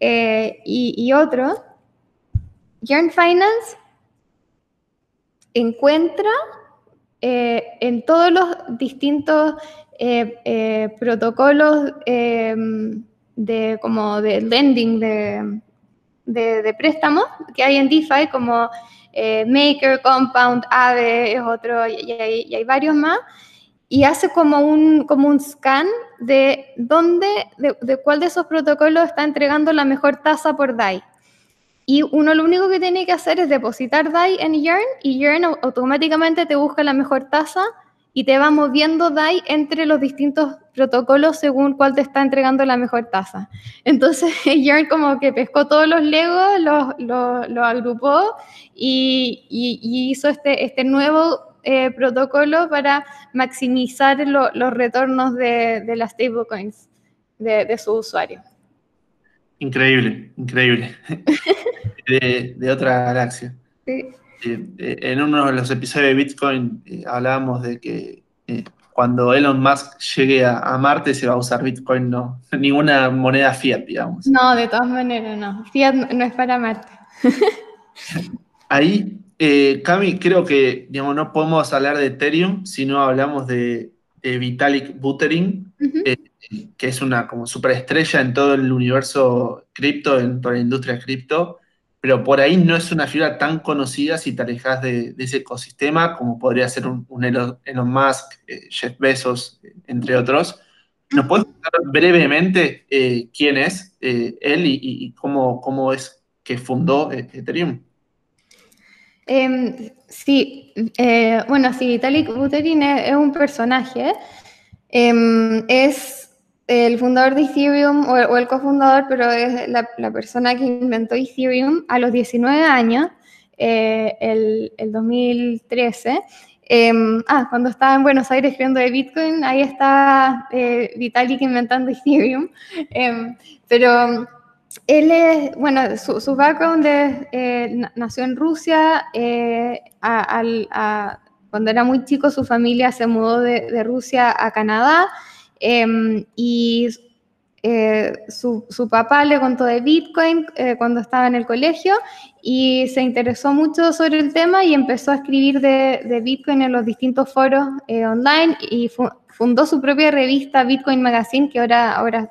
eh, y, y otros, Yarn Finance encuentra eh, en todos los distintos eh, eh, protocolos de, como de lending de, de, préstamos que hay en DeFi, como Maker, Compound, Aave, es otro, y, hay, varios más, y hace como un, como un scan de dónde, de, de cuál de esos protocolos está entregando la mejor tasa por DAI. Y uno lo único que tiene que hacer es depositar DAI en Yearn y Yearn automáticamente te busca la mejor tasa y te va moviendo DAI entre los distintos protocolos según cuál te está entregando la mejor tasa. Entonces Yearn como que pescó todos los legos, los, agrupó y, hizo este, este nuevo eh, protocolo para maximizar los retornos de, las stablecoins de, de su usuario. Increíble, increíble. de, otra galaxia. Sí. Eh, eh, en uno de los episodios de Bitcoin eh, hablábamos de que cuando Elon Musk llegue a, Marte se va a usar Bitcoin, no, ninguna moneda fiat, digamos. No, de todas maneras, no. Fiat no es para Marte. Ahí Cami, creo que digamos, no podemos hablar de Ethereum si no hablamos de, Vitalik Buterin, que es una como superestrella en todo el universo cripto, en toda la industria cripto, pero por ahí no es una figura tan conocida si te alejas de, ese ecosistema como podría ser un, Elon, Musk, eh, Jeff Bezos, entre otros. ¿Nos puedes contar brevemente quién es él y, cómo, es que fundó Ethereum? Em, sí, eh, bueno, sí, Vitalik Buterin es, un personaje. Em, es el fundador de Ethereum o, el cofundador, pero es la, persona que inventó Ethereum a los 19 años, eh, el, el, 2013. Em, ah, cuando estaba en Buenos Aires escribiendo de Bitcoin, ahí está eh, Vitalik inventando Ethereum. pero él es, bueno, su, background es, eh, nació en Rusia, cuando era muy chico su familia se mudó de, Rusia a Canadá em, y eh, su, papá le contó de Bitcoin cuando estaba en el colegio y se interesó mucho sobre el tema y empezó a escribir de, Bitcoin en los distintos foros online y fundó su propia revista Bitcoin Magazine que ahora, ahora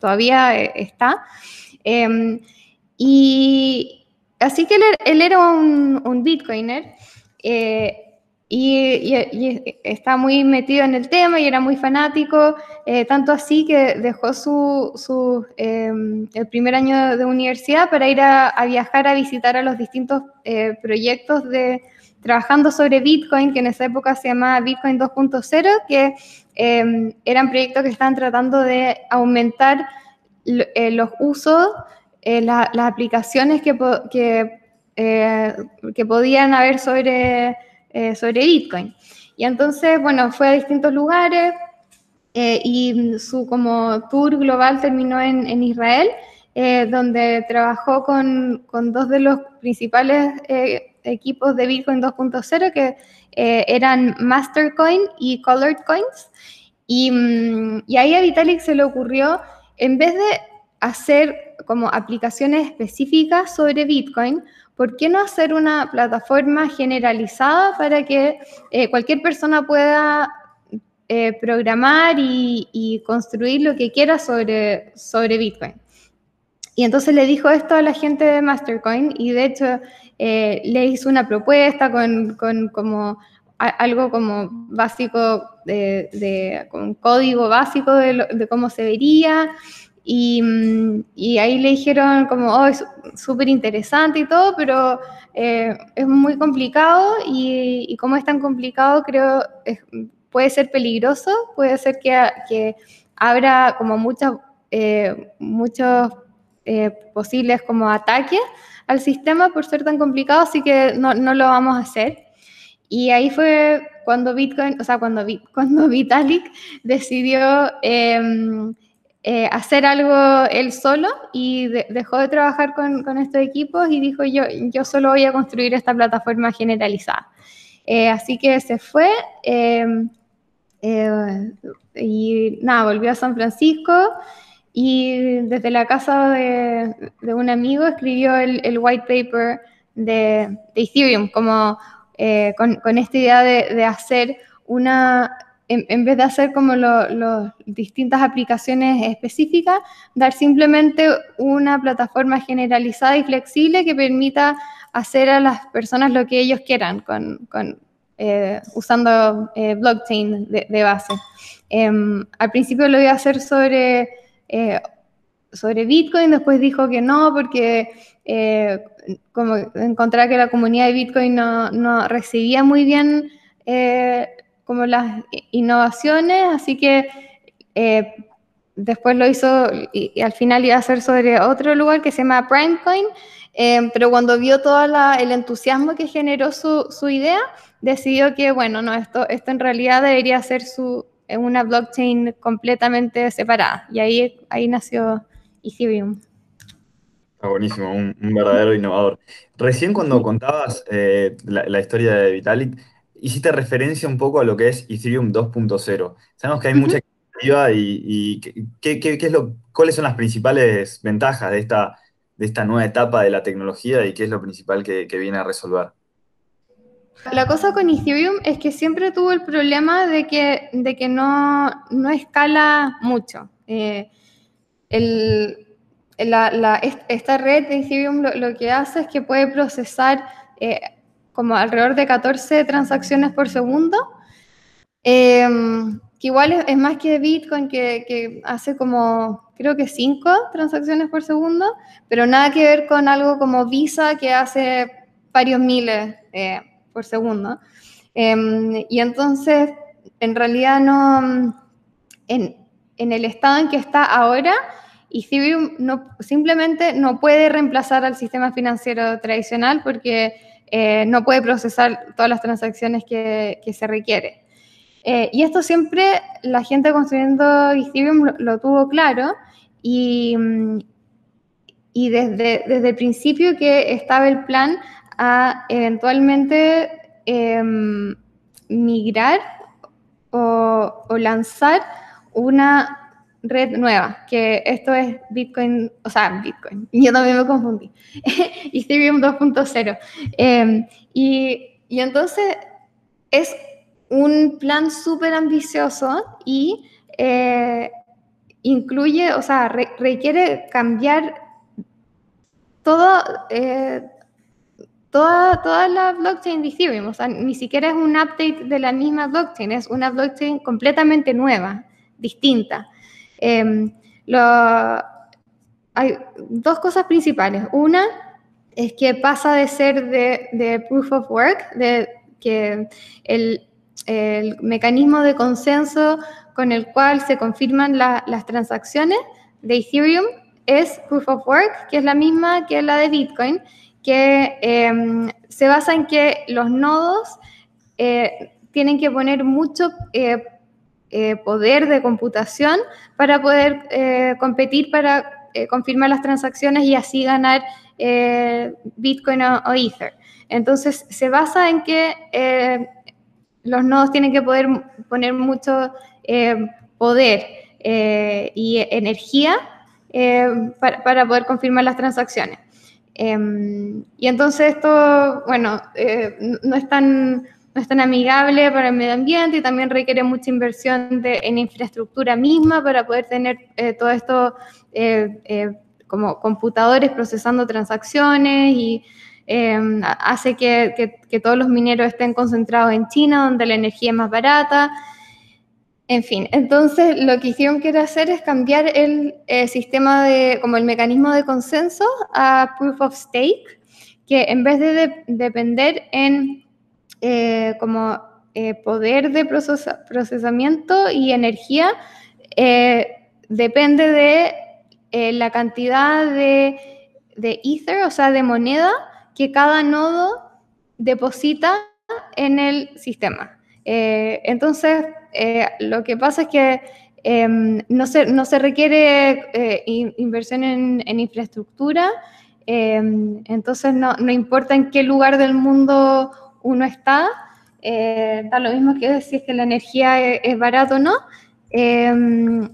todavía está. Em, y así que él, era un, bitcoiner eh, y, está muy metido en el tema y era muy fanático, eh, tanto así que dejó su, em, el primer año de universidad para ir a, viajar a visitar a los distintos eh, proyectos de trabajando sobre Bitcoin, que en esa época se llamaba Bitcoin 2.0, que em, eran proyectos que estaban tratando de aumentar eh, los usos, eh, las aplicaciones que, que, eh, que, podían haber sobre, sobre Bitcoin. Y entonces, bueno, fue a distintos lugares y su como tour global terminó en, en Israel, donde trabajó con, con, dos de los principales equipos de Bitcoin 2.0 que eran Mastercoin y Colored Coins. Y, mm, y, ahí a Vitalik se le ocurrió en vez de hacer como aplicaciones específicas sobre Bitcoin, ¿por qué no hacer una plataforma generalizada para que eh, cualquier persona pueda eh, programar y, construir lo que quiera sobre, sobre Bitcoin? Y entonces le dijo esto a la gente de Mastercoin y de hecho eh, le hizo una propuesta con, como algo como básico de, un código básico de, cómo se vería. Y, y, ahí le dijeron como, oh, es súper interesante y todo, pero eh, es muy complicado y, y, como es tan complicado, creo, puede ser peligroso, puede ser que, que abra como muchas, eh, muchos eh, posibles como ataques al sistema por ser tan complicado, así que no, no lo vamos a hacer. Y ahí fue cuando Bitcoin, o sea, cuando, cuando Vitalik decidió em, eh, hacer algo él solo y dejó de trabajar con, con, estos equipos y dijo yo, yo solo voy a construir esta plataforma generalizada. Eh, así que se fue eh, y nada, volvió a San Francisco y desde la casa de, un amigo escribió el, white paper de, de Ethereum como eh, con, esta idea de, hacer una, en, vez de hacer como las distintas aplicaciones específicas, dar simplemente una plataforma generalizada y flexible que permita hacer a las personas lo que ellos quieran con, eh, usando eh, blockchain de, base. Em, al principio lo iba a hacer sobre, sobre Bitcoin, después dijo que no, porque como encontrar que la comunidad de Bitcoin no, recibía muy bien eh, como las innovaciones, así que eh, después lo hizo y, al final iba a ser sobre otro lugar que se llama Primecoin, eh, pero cuando vio todo el entusiasmo que generó su, idea, decidió que, bueno, no, esto, esto en realidad debería ser su, una blockchain completamente separada. Y ahí, ahí nació Ethereum. Está buenísimo, un, verdadero innovador. Recién cuando contabas eh, la, historia de Vitalik, hiciste referencia un poco a lo que es Ethereum 2.0. Sabemos que hay mucha expectativa y, ¿qué, es lo, cuáles son las principales ventajas de esta, de esta nueva etapa de la tecnología y qué es lo principal que, viene a resolver. La cosa con Ethereum es que siempre tuvo el problema de que, de que no, no escala mucho. Eh, esta red de Ethereum lo, que hace es que puede procesar eh, como alrededor de 14 transacciones por segundo, em, que igual es, más que Bitcoin, que, hace como, creo que 5 transacciones por segundo, pero nada que ver con algo como Visa, que hace varios miles eh, por segundo. Em, y entonces, en realidad no, en, en el estado en que está ahora, Ethereum no, simplemente no puede reemplazar al sistema financiero tradicional porque eh, no puede procesar todas las transacciones que, se requiere. Eh, y esto siempre la gente construyendo Ethereum lo, tuvo claro y, y desde, desde, el principio que estaba el plan a eventualmente em, migrar o, o lanzar una red nueva, que esto es Bitcoin, o sea, Bitcoin, yo también me confundí, Ethereum 2.0. Em, y, y, entonces es un plan súper ambicioso y eh, incluye, o sea, requiere cambiar todo, eh, toda, toda la blockchain de Ethereum, o sea, ni siquiera es un update de la misma blockchain, es una blockchain completamente nueva, distinta. Em, hay dos cosas principales. Una es que pasa de ser de, proof of work, de que el, mecanismo de consenso con el cual se confirman las transacciones de Ethereum es proof of work, que es la misma que la de Bitcoin, que em, se basa en que los nodos eh, tienen que poner mucho eh, eh, poder de computación para poder eh, competir para eh, confirmar las transacciones y así ganar Bitcoin o, Ether. Entonces, se basa en que los nodos tienen que poder poner mucho poder y energía para, poder confirmar las transacciones. Em, y entonces esto, bueno, no es tan no es tan amigable para el medio ambiente y también requiere mucha inversión en infraestructura misma para poder tener eh, todo esto eh, eh, como computadores procesando transacciones y em, hace que, todos los mineros estén concentrados en China, donde la energía es más barata. En fin, entonces lo que hicieron quiere hacer es cambiar el sistema de, como el mecanismo de consenso a proof of stake, que en vez de depender en eh, como eh, poder de procesamiento y energía eh, depende de la cantidad de, Ether, o sea, de moneda que cada nodo deposita en el sistema. entonces, lo que pasa es que em, no, se, no, se, requiere inversión en, en infraestructura, em, entonces no, no, importa en qué lugar del mundo uno está, eh, da lo mismo que decir que la energía es, barato o no, em,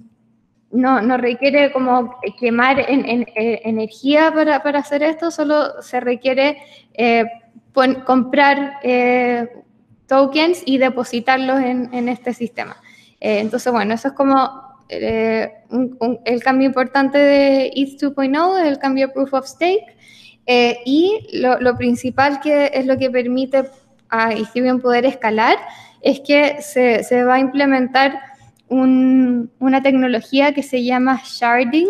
no, no requiere como quemar en, eh, energía para, para, hacer esto, solo se requiere eh, comprar tokens y depositarlos en, en este sistema. entonces, bueno, eso es como el cambio importante de ETH 2.0, el cambio Proof of Stake. Eh, y lo, principal que es lo que permite a Ethereum poder escalar es que se, va a implementar una tecnología que se llama sharding,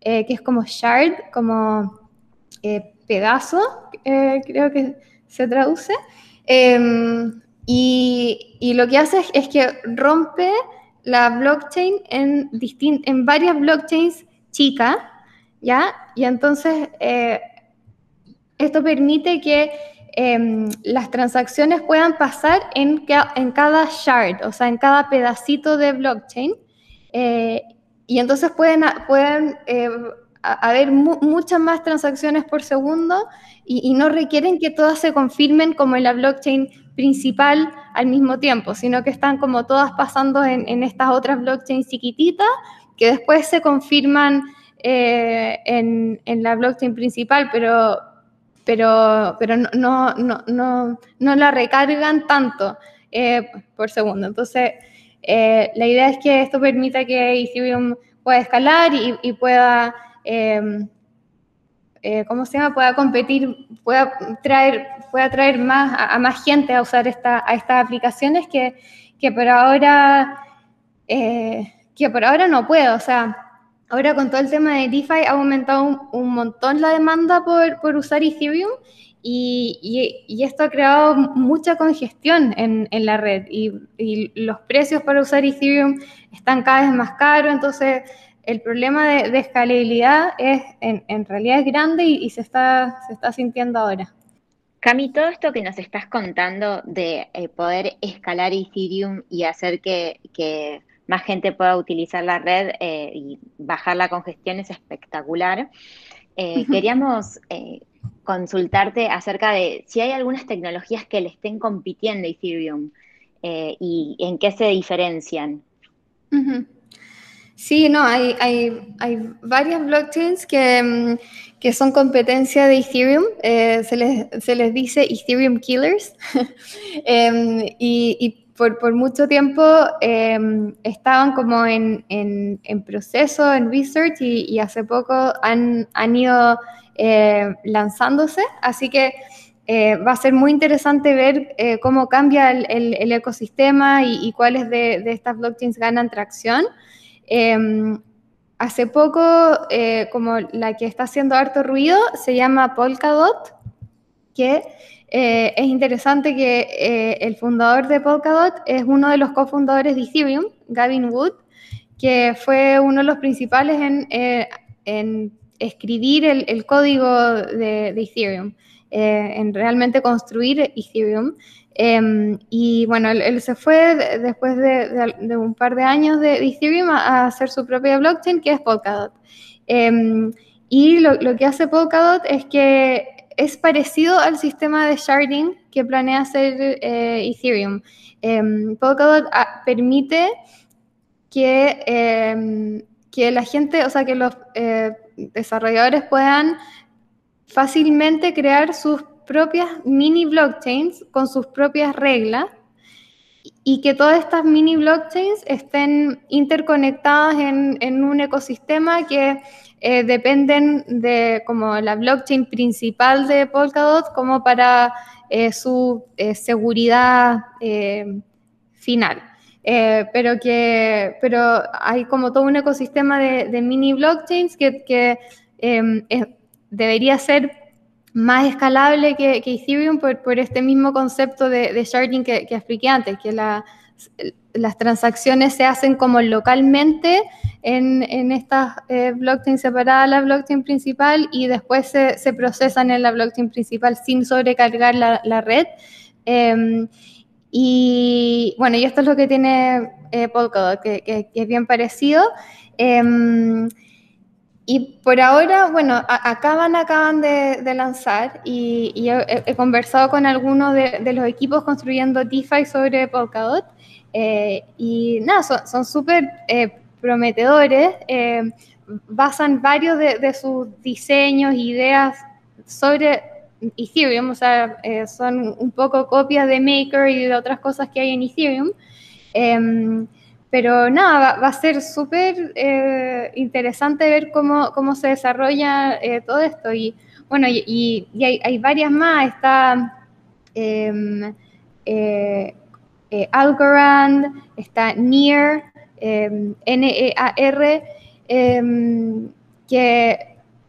eh, que es como shard, como eh, pedazo, creo que se traduce. Em, y, y, lo que hace es, que rompe la blockchain en, en varias blockchains chicas, ¿ya? Y entonces esto permite que em, las transacciones puedan pasar en, en, cada shard, o sea, en cada pedacito de blockchain. Eh, y entonces pueden, pueden eh, haber muchas más transacciones por segundo y, no requieren que todas se confirmen como en la blockchain principal al mismo tiempo, sino que están como todas pasando en, estas otras blockchains chiquititas que después se confirman eh, en, en, la blockchain principal, pero pero, pero no, no, no, no, la recargan tanto por segundo. Entonces, la idea es que esto permita que Ethereum pueda escalar y, pueda... Em, ¿cómo se llama? pueda competir, pueda traer, pueda traer más a, más gente a usar esta, a estas aplicaciones que, que por ahora que por ahora no puedo. O sea, ahora con todo el tema de DeFi ha aumentado un, montón la demanda por, por usar Ethereum y, y, esto ha creado mucha congestión en, en la red y, y, los precios para usar Ethereum están cada vez más caros, entonces el problema de, escalabilidad es, en, en, realidad es grande y, se, está, se está sintiendo ahora. Cami, todo esto que nos estás contando de eh, poder escalar Ethereum y hacer que, que más gente pueda utilizar la red eh, y bajar la congestión es espectacular. Eh, queríamos eh, consultarte acerca de si hay algunas tecnologías que le estén compitiendo a Ethereum y en qué se diferencian. Sí, no, hay, hay, varias blockchains que, mm, que, son competencia de Ethereum. se, les, se, les, dice Ethereum Killers. Em, y por, mucho tiempo em, estaban como en, proceso, en research y, hace poco han, ido eh, lanzándose, así que eh, va a ser muy interesante ver eh, cómo cambia el, ecosistema y, cuáles de, estas blockchains ganan tracción. Em, hace poco, como la que está haciendo harto ruido, se llama Polkadot, que eh, es interesante que eh, el fundador de Polkadot es uno de los cofundadores de Ethereum, Gavin Wood, que fue uno de los principales en, eh, escribir el, código de, Ethereum, en realmente construir Ethereum. Em, y bueno, él, se fue después de, un par de años de, Ethereum a, hacer su propia blockchain, que es Polkadot. Em, y lo, lo, que hace Polkadot es que es parecido al sistema de sharding que planea hacer eh, Ethereum. Em, Polkadot ah, permite que, em, que la gente, o sea, que los eh, desarrolladores puedan fácilmente crear sus propias mini blockchains con sus propias reglas y que todas estas mini blockchains estén interconectadas en, en un ecosistema que eh, dependen de como la blockchain principal de Polkadot como para eh, su eh, seguridad final. pero que pero hay como todo un ecosistema de, mini blockchains que, em, debería ser más escalable que, Ethereum por, este mismo concepto de, sharding que, que expliqué antes, que la, las transacciones se hacen como localmente en, estas eh, blockchains separadas la blockchain principal y después se, procesan en la blockchain principal sin sobrecargar la, red. Em, y bueno, y esto es lo que tiene eh, Polkadot, que, es bien parecido. Em, y por ahora, bueno, acaban de, lanzar y, he, conversado con algunos de, los equipos construyendo DeFi sobre Polkadot. Eh, y nada, son súper eh, prometedores, eh, basan varios de, sus diseños, ideas sobre Ethereum, o sea, son un poco copias de Maker y de otras cosas que hay en Ethereum. Em, pero nada, va, a ser súper interesante ver cómo, cómo se desarrolla todo esto. Y bueno, y, hay, varias más. Está em, eh, Algorand, está Near, em, N-E-A-R, em, que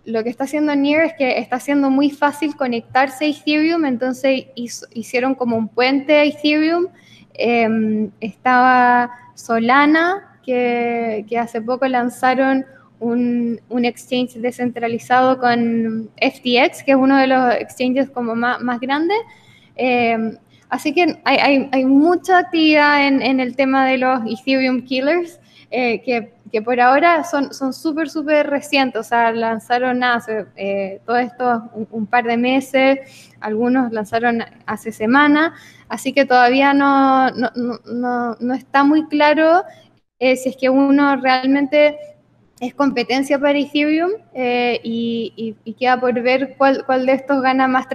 lo que está haciendo Near es que está haciendo muy fácil conectarse a Ethereum, entonces hicieron como un puente a Ethereum. Em, estaba Solana, que, hace poco lanzaron un, exchange descentralizado con FTX, que es uno de los exchanges como más, más grandes. Así que hay, mucha actividad en, el tema de los Ethereum Killers, eh, que, por ahora son súper, súper recientes, o sea, lanzaron hace eh, todo esto un, par de meses, algunos lanzaron hace semana, así que todavía no, no, está muy claro eh, si es que uno realmente es competencia para Ethereum y, queda por ver cuál, cuál, de estos gana más,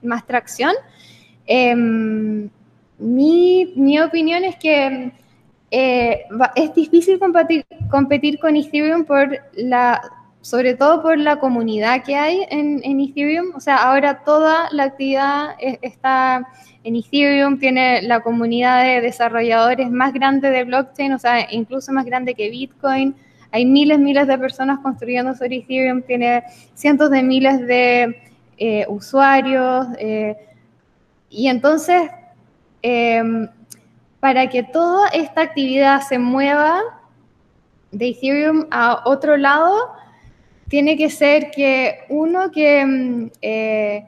más tracción. Em, mi, mi, opinión es que es difícil competir, competir con Ethereum por la sobre todo por la comunidad que hay en, Ethereum. O sea, ahora toda la actividad está en Ethereum, tiene la comunidad de desarrolladores más grande de blockchain, o sea, incluso más grande que Bitcoin. Hay miles, miles de personas construyendo sobre Ethereum, tiene cientos de miles de eh, usuarios. Eh, y entonces, em, para que toda esta actividad se mueva de Ethereum a otro lado, tiene que ser que uno que, mm, eh,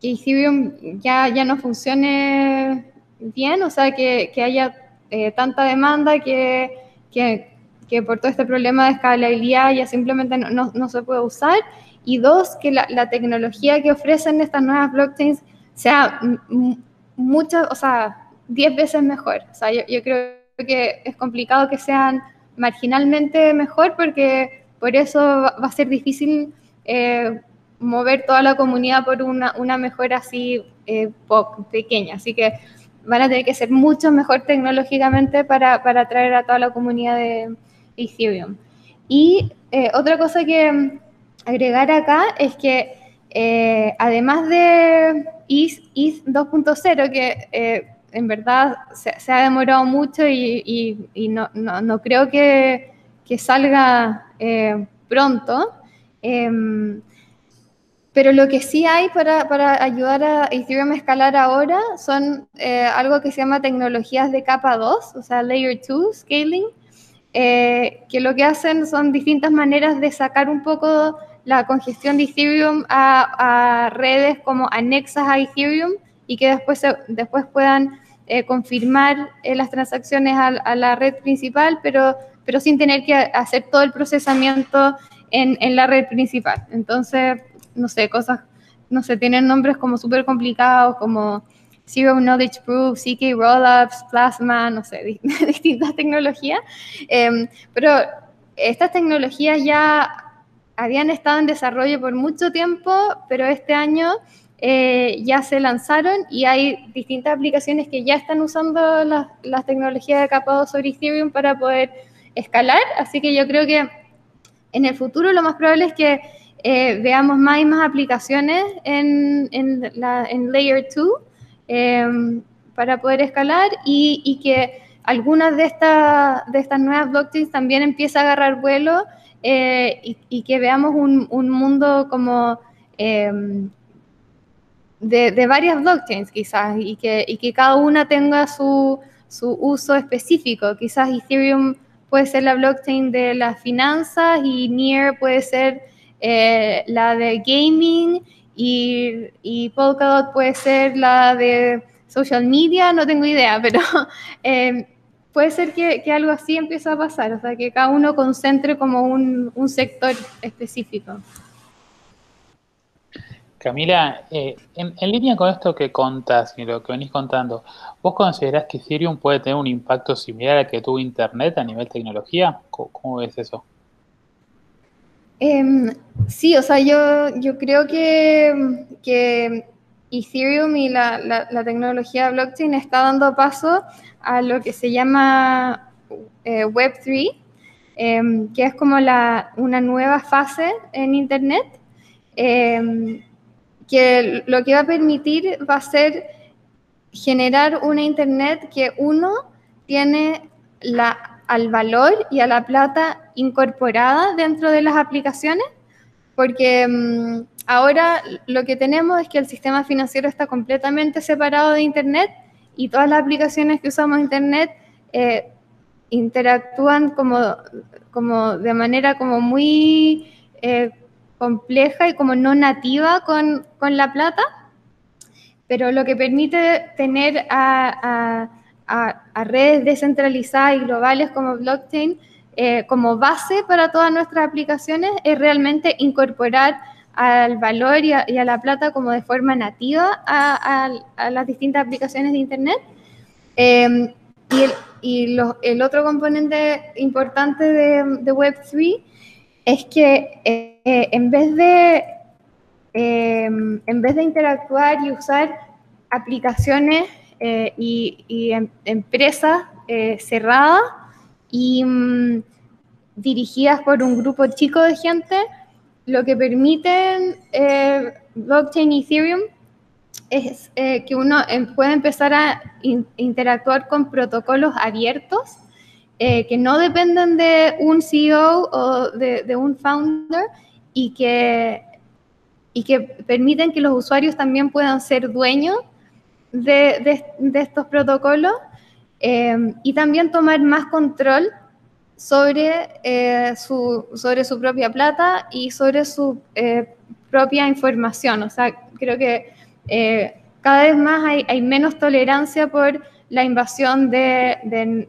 que Ethereum ya, ya no funcione bien, o sea, que, que haya eh, tanta demanda que, que, que, por todo este problema de escalabilidad ya simplemente no, no, se puede usar. Y dos, que la, tecnología que ofrecen estas nuevas blockchains sea muchas, o sea, 10 veces mejor. O sea, yo, yo creo que es complicado que sean marginalmente mejor porque por eso va a ser difícil eh, mover toda la comunidad por una, una mejora así eh, pequeña. Así que van a tener que ser mucho mejor tecnológicamente para, para atraer a toda la comunidad de Ethereum. Y eh, otra cosa que agregar acá es que además de ETH, 2.0, que en verdad se, ha demorado mucho y, y, no, no, no, creo que, que salga eh, pronto. Em, pero lo que sí hay para, para, ayudar a Ethereum a escalar ahora son eh, algo que se llama tecnologías de capa 2, o sea, Layer 2 Scaling, eh, que lo que hacen son distintas maneras de sacar un poco la congestión de Ethereum a, redes como anexas a Ethereum y que después, después puedan confirmar las transacciones a, a, la red principal, pero pero sin tener que hacer todo el procesamiento en, en la red principal. Entonces, no sé, cosas, no sé, tienen nombres como súper complicados, como Zero Knowledge Proof, CK Rollups, Plasma, no sé, distintas tecnologías. Em, pero estas tecnologías ya habían estado en desarrollo por mucho tiempo, pero este año eh, ya se lanzaron y hay distintas aplicaciones que ya están usando las, tecnologías de capado sobre Ethereum para poder escalar, así que yo creo que en el futuro lo más probable es que eh, veamos más y más aplicaciones en, en, la, en Layer 2 em, para poder escalar y, y que algunas de, estas de estas nuevas blockchains también empiecen a agarrar vuelo eh, y, que veamos un, un mundo como eh, de, varias blockchains quizás y que, cada una tenga su, uso específico. Quizás Ethereum puede ser la blockchain de las finanzas y Near puede ser eh, la de gaming y, Polkadot puede ser la de social media, no tengo idea, pero eh, puede ser que, que, algo así empiece a pasar, o sea, que cada uno concentre como un, un sector específico. Camila, eh, en, en, línea con esto que contas y lo que venís contando, ¿vos considerás que Ethereum puede tener un impacto similar al que tuvo Internet a nivel tecnología? ¿Cómo, cómo ves eso? Eh, sí, o sea, yo, yo creo que, que Ethereum y la, tecnología blockchain está dando paso a lo que se llama eh, Web3, eh, que es como una nueva fase en Internet. Eh, que lo que va a permitir va a ser generar una Internet que uno tiene al valor y a la plata incorporada dentro de las aplicaciones, porque um, ahora lo que tenemos es que el sistema financiero está completamente separado de Internet y todas las aplicaciones que usamos Internet eh, interactúan como, como de manera como muy... Eh, compleja y como no nativa con, con la plata, pero lo que permite tener a, a, redes descentralizadas y globales como blockchain eh, como base para todas nuestras aplicaciones es realmente incorporar al valor y a, y a la plata como de forma nativa a, las distintas aplicaciones de Internet. Eh, y el, y el otro componente importante de, Web3 es que eh, en, vez de, em, en vez de interactuar y usar aplicaciones eh, y, em, empresas eh, cerradas y mm, dirigidas por un grupo chico de gente, lo que permiten blockchain y Ethereum es eh, que uno em, puede empezar a interactuar con protocolos abiertos eh, que no dependen de un CEO o de, un founder y que, y que permiten que los usuarios también puedan ser dueños de, estos protocolos em, y también tomar más control sobre, eh, su, sobre su propia plata y sobre su propia información. O sea, creo que eh, cada vez más hay, menos tolerancia por la invasión de,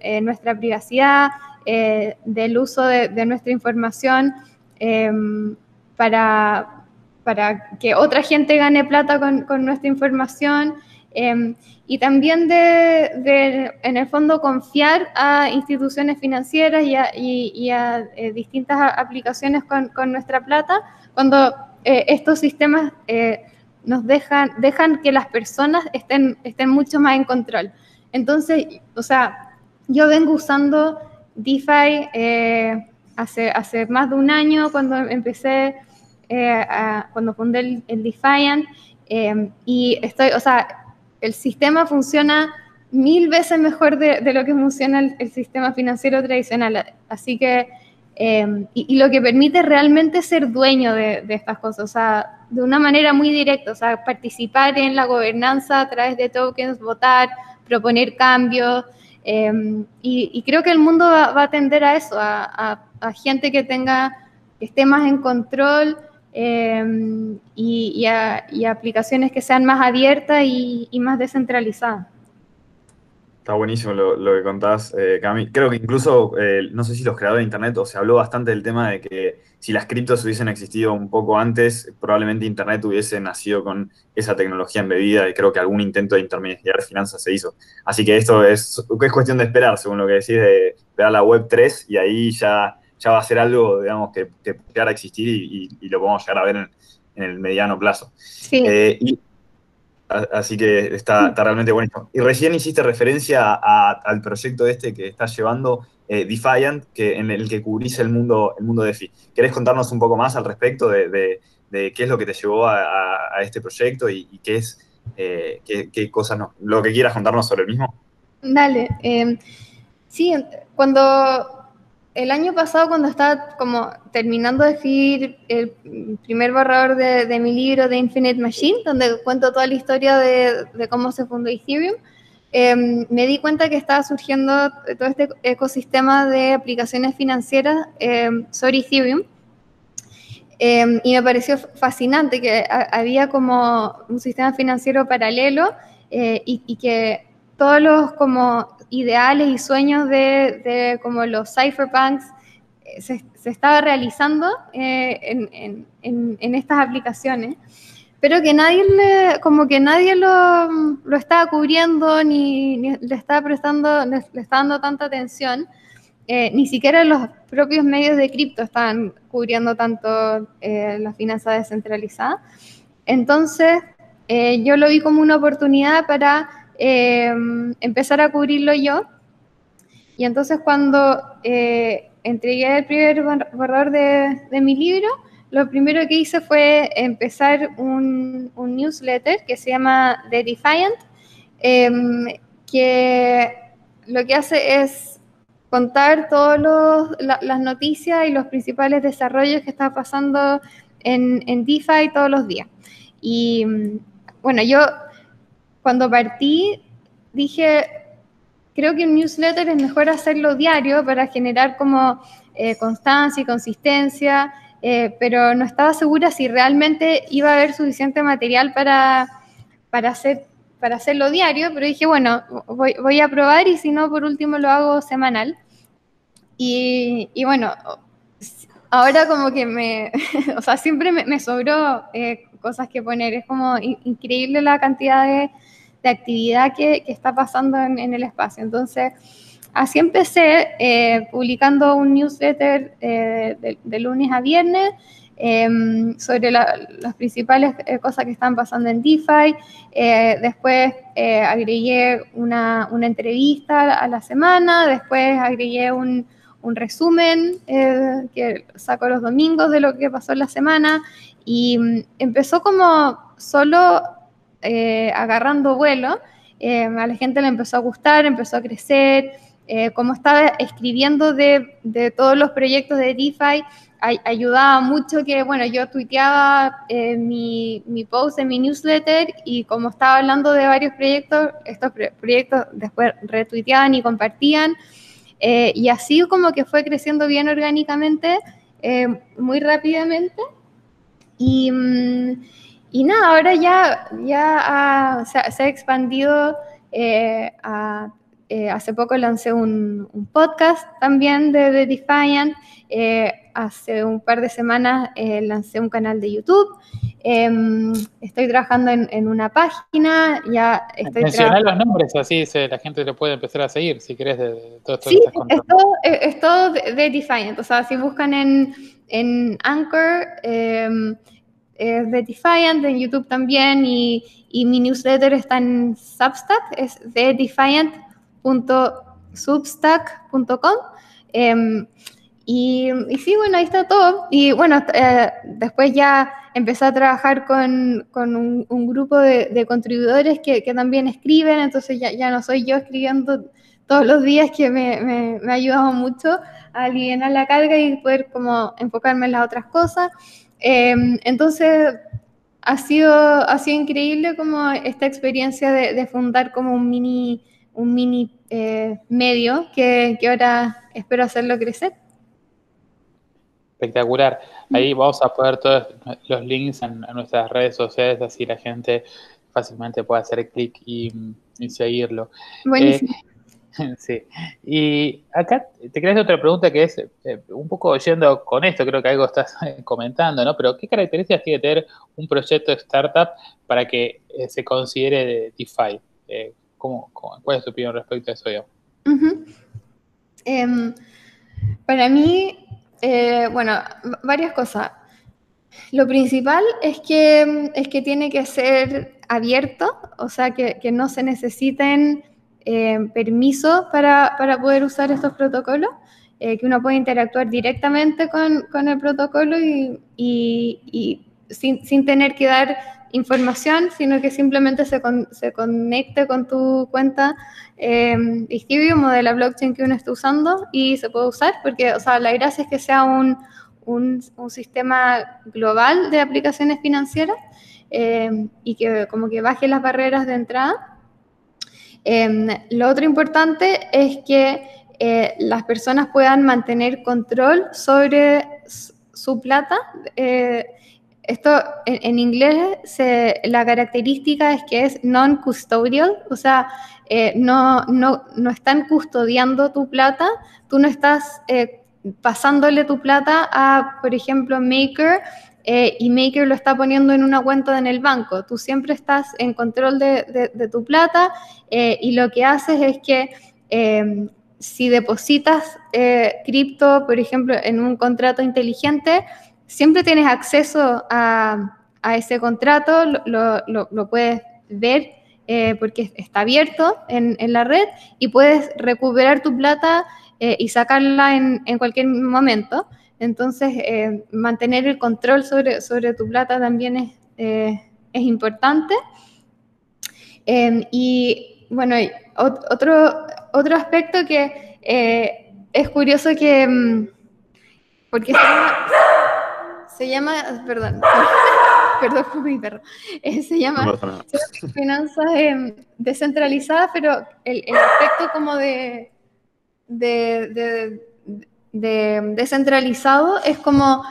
eh, nuestra privacidad, eh, del uso de, nuestra información em, para, para, que otra gente gane plata con, nuestra información em, y también de, en el fondo, confiar a instituciones financieras y a, distintas aplicaciones con, nuestra plata cuando estos sistemas nos dejan, dejan que las personas estén, estén mucho más en control. Entonces, o sea, yo vengo usando DeFi eh, hace, hace más de un año cuando empecé, eh, cuando fundé el, Defiant, eh, y estoy, o sea, el sistema funciona mil veces mejor de, lo que funciona el, sistema financiero tradicional. Así que, y, lo que permite realmente ser dueño de, de estas cosas. O sea, de una manera muy directa, o sea, participar en la gobernanza a través de tokens, votar, proponer cambios. Em, y, creo que el mundo va, a tender a eso, a, gente que tenga, que esté más en control em, y, aplicaciones que sean más abiertas y más descentralizadas. Está buenísimo lo, que contás, eh, Cami. Creo que incluso, eh, no sé si los creadores de Internet, o se habló bastante del tema de que si las criptos hubiesen existido un poco antes, probablemente Internet hubiese nacido con esa tecnología embebida y creo que algún intento de intermediar finanzas se hizo. Así que esto es, es cuestión de esperar, según lo que decís, de esperar la Web 3 y ahí ya, ya va a ser algo, digamos, que, que a existir y, lo podemos llegar a ver en, el mediano plazo. Sí. Eh, Así que está, realmente bueno. Y recién hiciste referencia al proyecto este que estás llevando, eh, Defiant, que, en el que cubrís el mundo, el mundo DeFi. ¿Querés contarnos un poco más al respecto de, qué es lo que te llevó a, este proyecto y, qué es, eh, qué, cosas, no, lo que quieras contarnos sobre el mismo? Dale. Sí, cuando el año pasado cuando estaba como terminando de escribir el primer borrador de, mi libro de Infinite Machine, donde cuento toda la historia de, cómo se fundó Ethereum, em, me di cuenta que estaba surgiendo todo este ecosistema de aplicaciones financieras em, sobre Ethereum. Em, y me pareció fascinante que había como un sistema financiero paralelo eh, y, y que todos los como ideales y sueños de, como los cypherpunks eh, se, se estaba realizando eh, en, estas aplicaciones, pero que nadie le, como que nadie lo, lo estaba cubriendo ni, le estaba prestando, le, dando tanta atención. Eh, ni siquiera los propios medios de cripto estaban cubriendo tanto la finanza descentralizada. Entonces, yo lo vi como una oportunidad para Em, empezar a cubrirlo yo. Y entonces cuando eh, entregué el primer borrador de, mi libro, lo primero que hice fue empezar un, newsletter que se llama The Defiant, em, que lo que hace es contar todas las noticias y los principales desarrollos que está pasando en, en DeFi todos los días. Y bueno, yo cuando partí dije, creo que un newsletter es mejor hacerlo diario para generar como eh, constancia y consistencia, eh, pero no estaba segura si realmente iba a haber suficiente material para, para, hacer, para hacerlo diario, pero dije, bueno, voy, a probar y si no, por último lo hago semanal. Y, bueno, ahora como que me, o sea, siempre me, sobró eh, cosas que poner, es como increíble la cantidad de actividad que, está pasando en, el espacio. Entonces, así empecé eh, publicando un newsletter eh, de, lunes a viernes em, sobre las principales cosas que están pasando en DeFi. después agregué una, una, entrevista a la semana, después agregué un, un resumen que saco los domingos de lo que pasó en la semana y mm, empezó como solo eh, agarrando vuelo, eh, a la gente le empezó a gustar, empezó a crecer, eh, como estaba escribiendo de, de, todos los proyectos de DeFi, ayudaba mucho que, bueno, yo tuiteaba mi, mi, post en mi newsletter y como estaba hablando de varios proyectos, estos proyectos después retuiteaban y compartían, y así como que fue creciendo bien orgánicamente, muy rápidamente. Y, mm, y nada, ahora ya, ya se, ha expandido eh, eh, hace poco lancé un, podcast también de, de Defiant. Eh, hace un par de semanas lancé un canal de YouTube. Em, estoy trabajando en, una página. Ya estoy Mencionar los nombres, así la gente lo puede empezar a seguir si querés de, todo esto sí, es todo, es todo de, de, Defiant. O sea, si buscan en, en Anchor. Em, es de Defiant, en YouTube también, y, mi newsletter está en Substack, es de defiant.substack.com. Em, y, sí, bueno, ahí está todo. Y bueno, eh, después ya empecé a trabajar con, un, grupo de, contribuidores que, también escriben, entonces ya, ya, no soy yo escribiendo todos los días que me, me, ha ayudado mucho aliviar la carga y poder como enfocarme en las otras cosas. Em, entonces, ha sido, ha sido increíble como esta experiencia de, fundar como un mini, un mini eh, medio que, que, ahora espero hacerlo crecer. Espectacular. Ahí vamos a poner todos los links en, nuestras redes sociales, así la gente fácilmente puede hacer clic y, seguirlo. Buenísimo. Eh, Sí. Y acá te hacer otra pregunta que es eh, un poco yendo con esto, creo que algo estás comentando, ¿no? Pero ¿qué características tiene tener un proyecto de startup para que eh, se considere de DeFi? Eh, cuál es tu opinión respecto a eso? Yo? Em, para mí, bueno, varias cosas. Lo principal es que, es que tiene que ser abierto, o sea, que, que no se necesiten eh, permiso para, para, poder usar estos protocolos, eh, que uno puede interactuar directamente con, con el protocolo y, y, sin, sin, tener que dar información, sino que simplemente se, se conecte con tu cuenta eh, Ethereum o de la blockchain que uno está usando y se puede usar, porque o sea, la gracia es que sea un, un, sistema global de aplicaciones financieras eh, y que como que baje las barreras de entrada Em, lo otro importante es que eh, las personas puedan mantener control sobre su plata. Eh, esto en, inglés la característica es que es non-custodial, o sea, eh, no, no, no, están custodiando tu plata, tú no estás pasándole tu plata a, por ejemplo, Maker eh, y Maker lo está poniendo en una cuenta en el banco. Tú siempre estás en control de, tu plata eh, y lo que haces es que em, si depositas eh, cripto, por ejemplo, en un contrato inteligente, siempre tienes acceso a, ese contrato, lo, puedes ver porque está abierto en, la red y puedes recuperar tu plata y sacarla en cualquier momento. Entonces, eh, mantener el control sobre, sobre tu plata también es, eh, es importante. Em, y bueno, otro, otro aspecto que eh, es curioso que, mm, porque se llama, perdón, perdón por mi perro, se llama finanzas em, descentralizadas, pero el, el, aspecto como de, de de descentralizado es como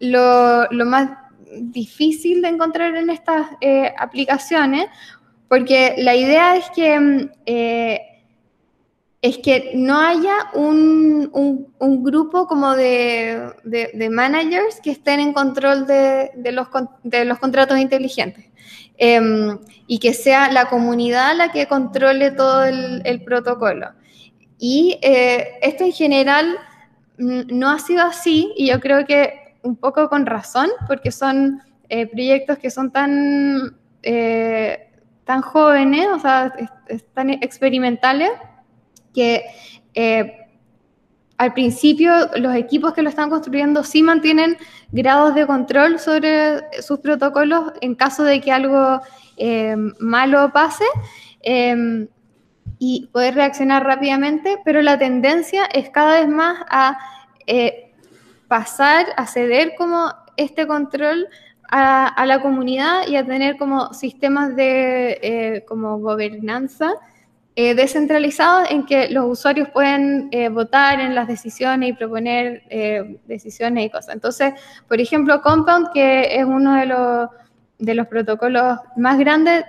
lo, más difícil de encontrar en estas eh, aplicaciones, porque la idea es que, mm, eh, es que no haya un, grupo como de, managers que estén en control de, los, de los contratos inteligentes. em, y que sea la comunidad la que controle todo el, protocolo. Y eh, esto en general no ha sido así y yo creo que un poco con razón, porque son eh, proyectos que son tan, eh, tan jóvenes, o sea, tan experimentales, que al principio los equipos que lo están construyendo sí mantienen grados de control sobre sus protocolos en caso de que algo eh, malo pase em, y poder reaccionar rápidamente, pero la tendencia es cada vez más a eh, pasar, a ceder como este control a, la comunidad y a tener como sistemas de eh, como gobernanza eh, descentralizado en que los usuarios pueden votar en las decisiones y proponer decisiones y cosas. Entonces, por ejemplo, Compound, que es uno de los, de los protocolos más grandes,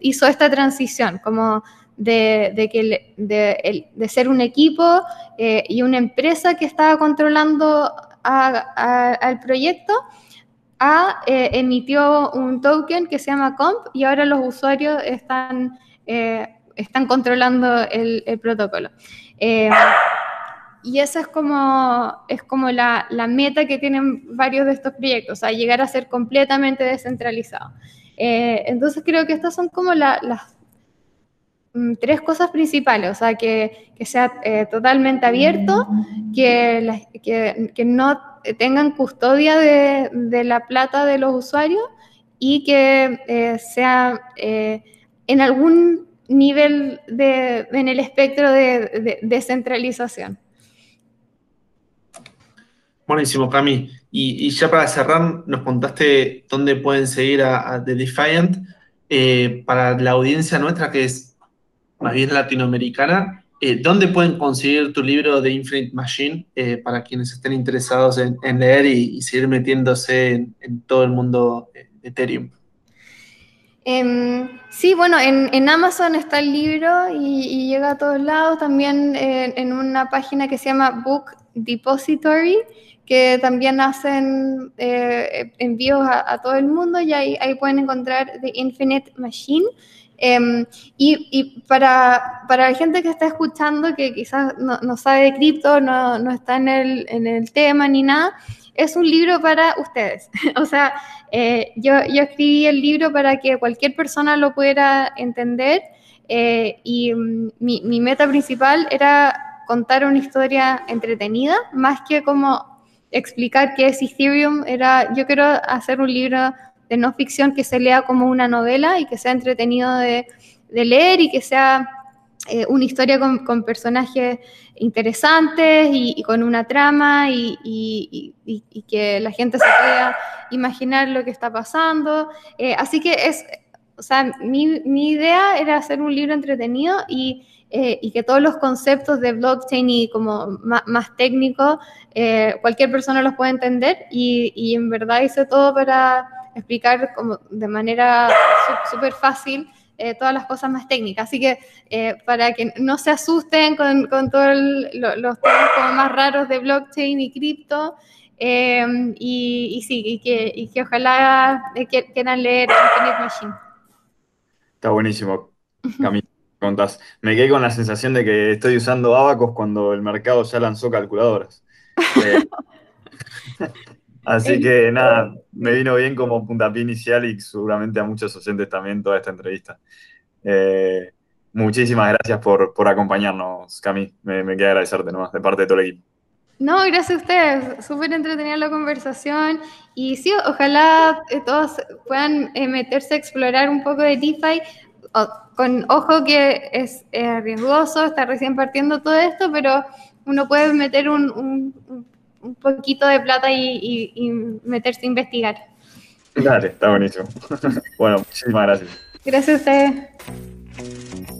hizo esta transición, como de, que, de, ser un equipo y una empresa que estaba controlando al proyecto, a, emitió un token que se llama Comp y ahora los usuarios están están controlando el, protocolo. Eh, y esa es como, es como la, meta que tienen varios de estos proyectos, o llegar a ser completamente descentralizado. Eh, entonces creo que estas son como las mm, tres cosas principales, o sea, que, sea eh, totalmente abierto, que, que, no tengan custodia de, la plata de los usuarios y que sea en algún nivel de, en el espectro de descentralización. Buenísimo, Cami. Y, ya para cerrar, nos contaste dónde pueden seguir a, The Defiant. Eh, para la audiencia nuestra, que es más bien latinoamericana, eh, ¿dónde pueden conseguir tu libro de Infinite Machine eh, para quienes estén interesados en, leer y, seguir metiéndose en, todo el mundo de Ethereum? Em, sí, bueno, en, Amazon está el libro y, llega a todos lados, también en una página que se llama Book Depository, que también hacen eh, envíos a, todo el mundo y ahí, pueden encontrar The Infinite Machine. Em, y, para, para, la gente que está escuchando, que quizás no, sabe de cripto, no, no está en el, en el tema ni nada, es un libro para ustedes. o sea, eh, yo, yo, escribí el libro para que cualquier persona lo pudiera entender eh, y mm, mi, mi, meta principal era contar una historia entretenida, más que como explicar qué es Ethereum. Era, yo quiero hacer un libro de no ficción que se lea como una novela y que sea entretenido de, de leer y que sea eh, una historia con, personajes interesantes y, con una trama y, que la gente se pueda imaginar lo que está pasando. Eh, así que es, o sea, mi, idea era hacer un libro entretenido eh, y, que todos los conceptos de blockchain y como más, técnicos, cualquier persona los pueda entender y, en verdad hice todo para explicar como de manera súper fácil eh, todas las cosas más técnicas. Así que eh, para que no se asusten con, con todos los temas como más raros de blockchain y cripto, eh, y, sí, y que, y que ojalá quieran leer Infinite Machine. Está buenísimo, Camila. Me quedé con la sensación de que estoy usando Abacos cuando el mercado ya lanzó calculadoras. Así que nada, me vino bien como puntapié inicial y seguramente a muchos oyentes también toda esta entrevista. Eh, muchísimas gracias por, acompañarnos, Cami. Me, queda agradecerte nomás de parte de todo el equipo. No, gracias a ustedes. Súper entretenida la conversación. Y sí, ojalá eh, todos puedan eh, meterse a explorar un poco de DeFi. Con ojo que es riesgoso, está recién partiendo todo esto, pero uno puede meter un un poquito de plata y, meterse a investigar. Dale, está buenísimo. bueno, muchísimas gracias. Gracias a ustedes.